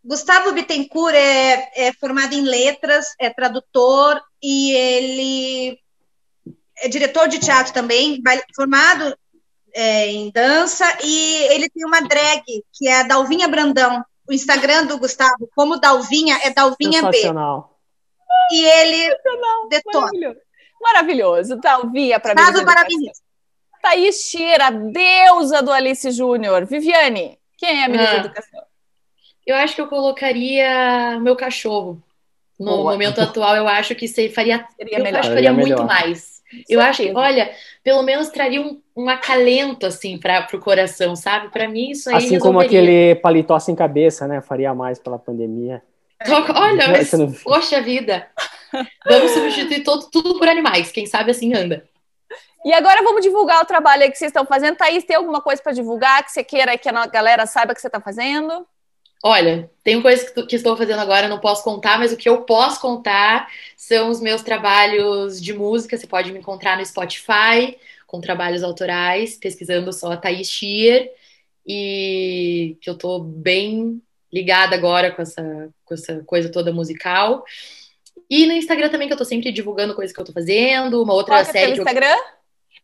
Gustavo Bittencourt é, é formado em letras, é tradutor e ele é diretor de teatro também, formado é, em dança, e ele tem uma drag, que é a Dalvinha Brandão. O Instagram do Gustavo, como Dalvinha, é Dalvinha B. E ele detona. Maravilhoso. Maravilhoso. Dalvinha para mim. Estado maravilhoso. Thaís Tira, deusa do Alice Júnior. Viviane, quem é a ministra ah, da Educação? Eu acho que eu colocaria meu cachorro. No Boa. momento atual, eu acho que faria, eu melhor. acho que faria muito mais. Eu acho que, olha, pelo menos traria um, um acalento, assim, para o coração, sabe? Para mim, isso aí. Assim resolveria. como aquele paletó sem cabeça, né? Faria mais pela pandemia. Olha, mas, não... poxa vida. Vamos substituir todo, tudo por animais. Quem sabe assim anda. E agora vamos divulgar o trabalho aí que vocês estão fazendo. Thaís, tem alguma coisa para divulgar que você queira que a galera saiba que você está fazendo? Olha, tem coisas que, que, estou fazendo agora, não posso contar, mas o que eu posso contar são os meus trabalhos de música. Você pode me encontrar no Spotify com trabalhos autorais, pesquisando só a Thaís Schier, e que eu estou bem ligada agora com essa, com essa coisa toda musical. E no Instagram também, que eu estou sempre divulgando coisas que eu estou fazendo. Uma outra Qual série. É Instagram?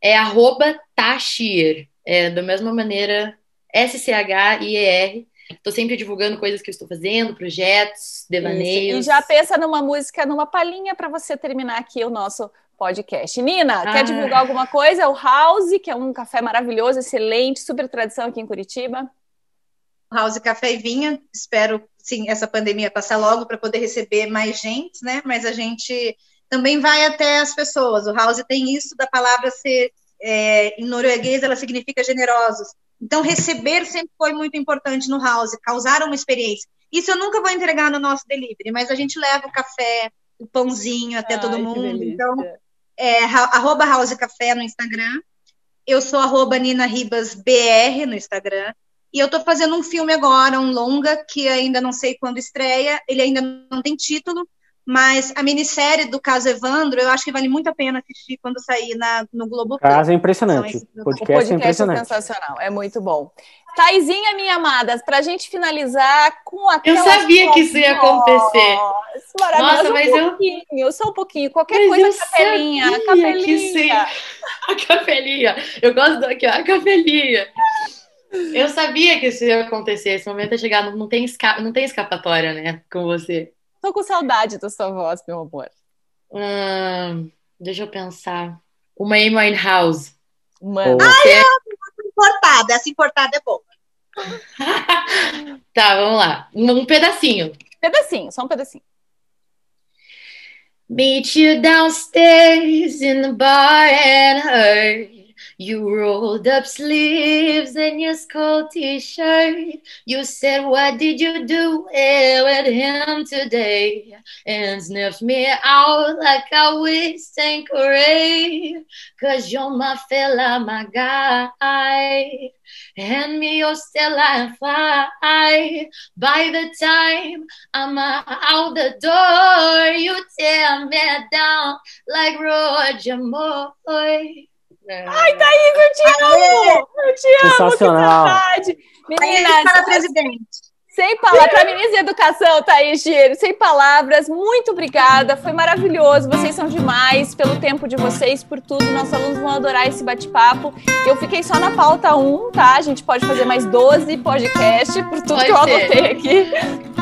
É arroba Tashir. É da mesma maneira, S-C-H-I-E-R. Estou sempre divulgando coisas que eu estou fazendo, projetos, devaneios. Isso. E já pensa numa música, numa palhinha para você terminar aqui o nosso podcast. Nina, ah. quer divulgar alguma coisa? O House, que é um café maravilhoso, excelente, super tradição aqui em Curitiba. House Café e Vinha, espero sim essa pandemia passar logo para poder receber mais gente, né? Mas a gente também vai até as pessoas. O House tem isso da palavra ser é, em norueguês, ela significa generosos. Então, receber sempre foi muito importante no house, causar uma experiência. Isso eu nunca vou entregar no nosso delivery, mas a gente leva o café, o pãozinho até Ai, todo mundo. Então, é arroba House Café no Instagram. Eu sou arroba Nina Ribas BR no Instagram. E eu estou fazendo um filme agora, um longa, que ainda não sei quando estreia. Ele ainda não tem título, mas a minissérie do caso Evandro, eu acho que vale muito a pena assistir quando sair na, no Globo. Caso é impressionante. Então, o podcast, o podcast é, é impressionante. é sensacional, é muito bom. Taizinha, minha amada, para a gente finalizar com aquela. Eu sabia que isso ia acontecer. Nossa, Nossa mas um pouquinho, eu... só um pouquinho. Qualquer mas coisa, capelinha. A capelinha. A capelinha. Eu gosto do aqui, ó, a capelinha. Eu sabia que isso ia acontecer. Esse momento é chegar. Não tem, esca... não tem escapatória, né? Com você. Tô com saudade da sua voz, meu amor. Hum, deixa eu pensar. Uma Amy House. Mano. Ai, é... importada. Essa importada é boa. tá, vamos lá. Um pedacinho. Pedacinho, só um pedacinho. Meet you downstairs in the bar and her You rolled up sleeves in your skull t-shirt. You said, what did you do eh, with him today? And sniffed me out like I wish Tanqueray. Cause you're my fella, my guy. Hand me your Stella and fly. By the time I'm out the door, you tear me down like Roger Moore. É. Ai, Thaís, eu te amo! Eu te amo, Sensacional. que saudade! Meninas, para presidente. Sem palavras, para ministra de Educação, Thaís Giro, sem palavras, muito obrigada, foi maravilhoso, vocês são demais, pelo tempo de vocês, por tudo, nossos alunos vão adorar esse bate-papo. Eu fiquei só na pauta 1, tá? A gente pode fazer mais 12 podcasts, por tudo pode que eu anotei aqui.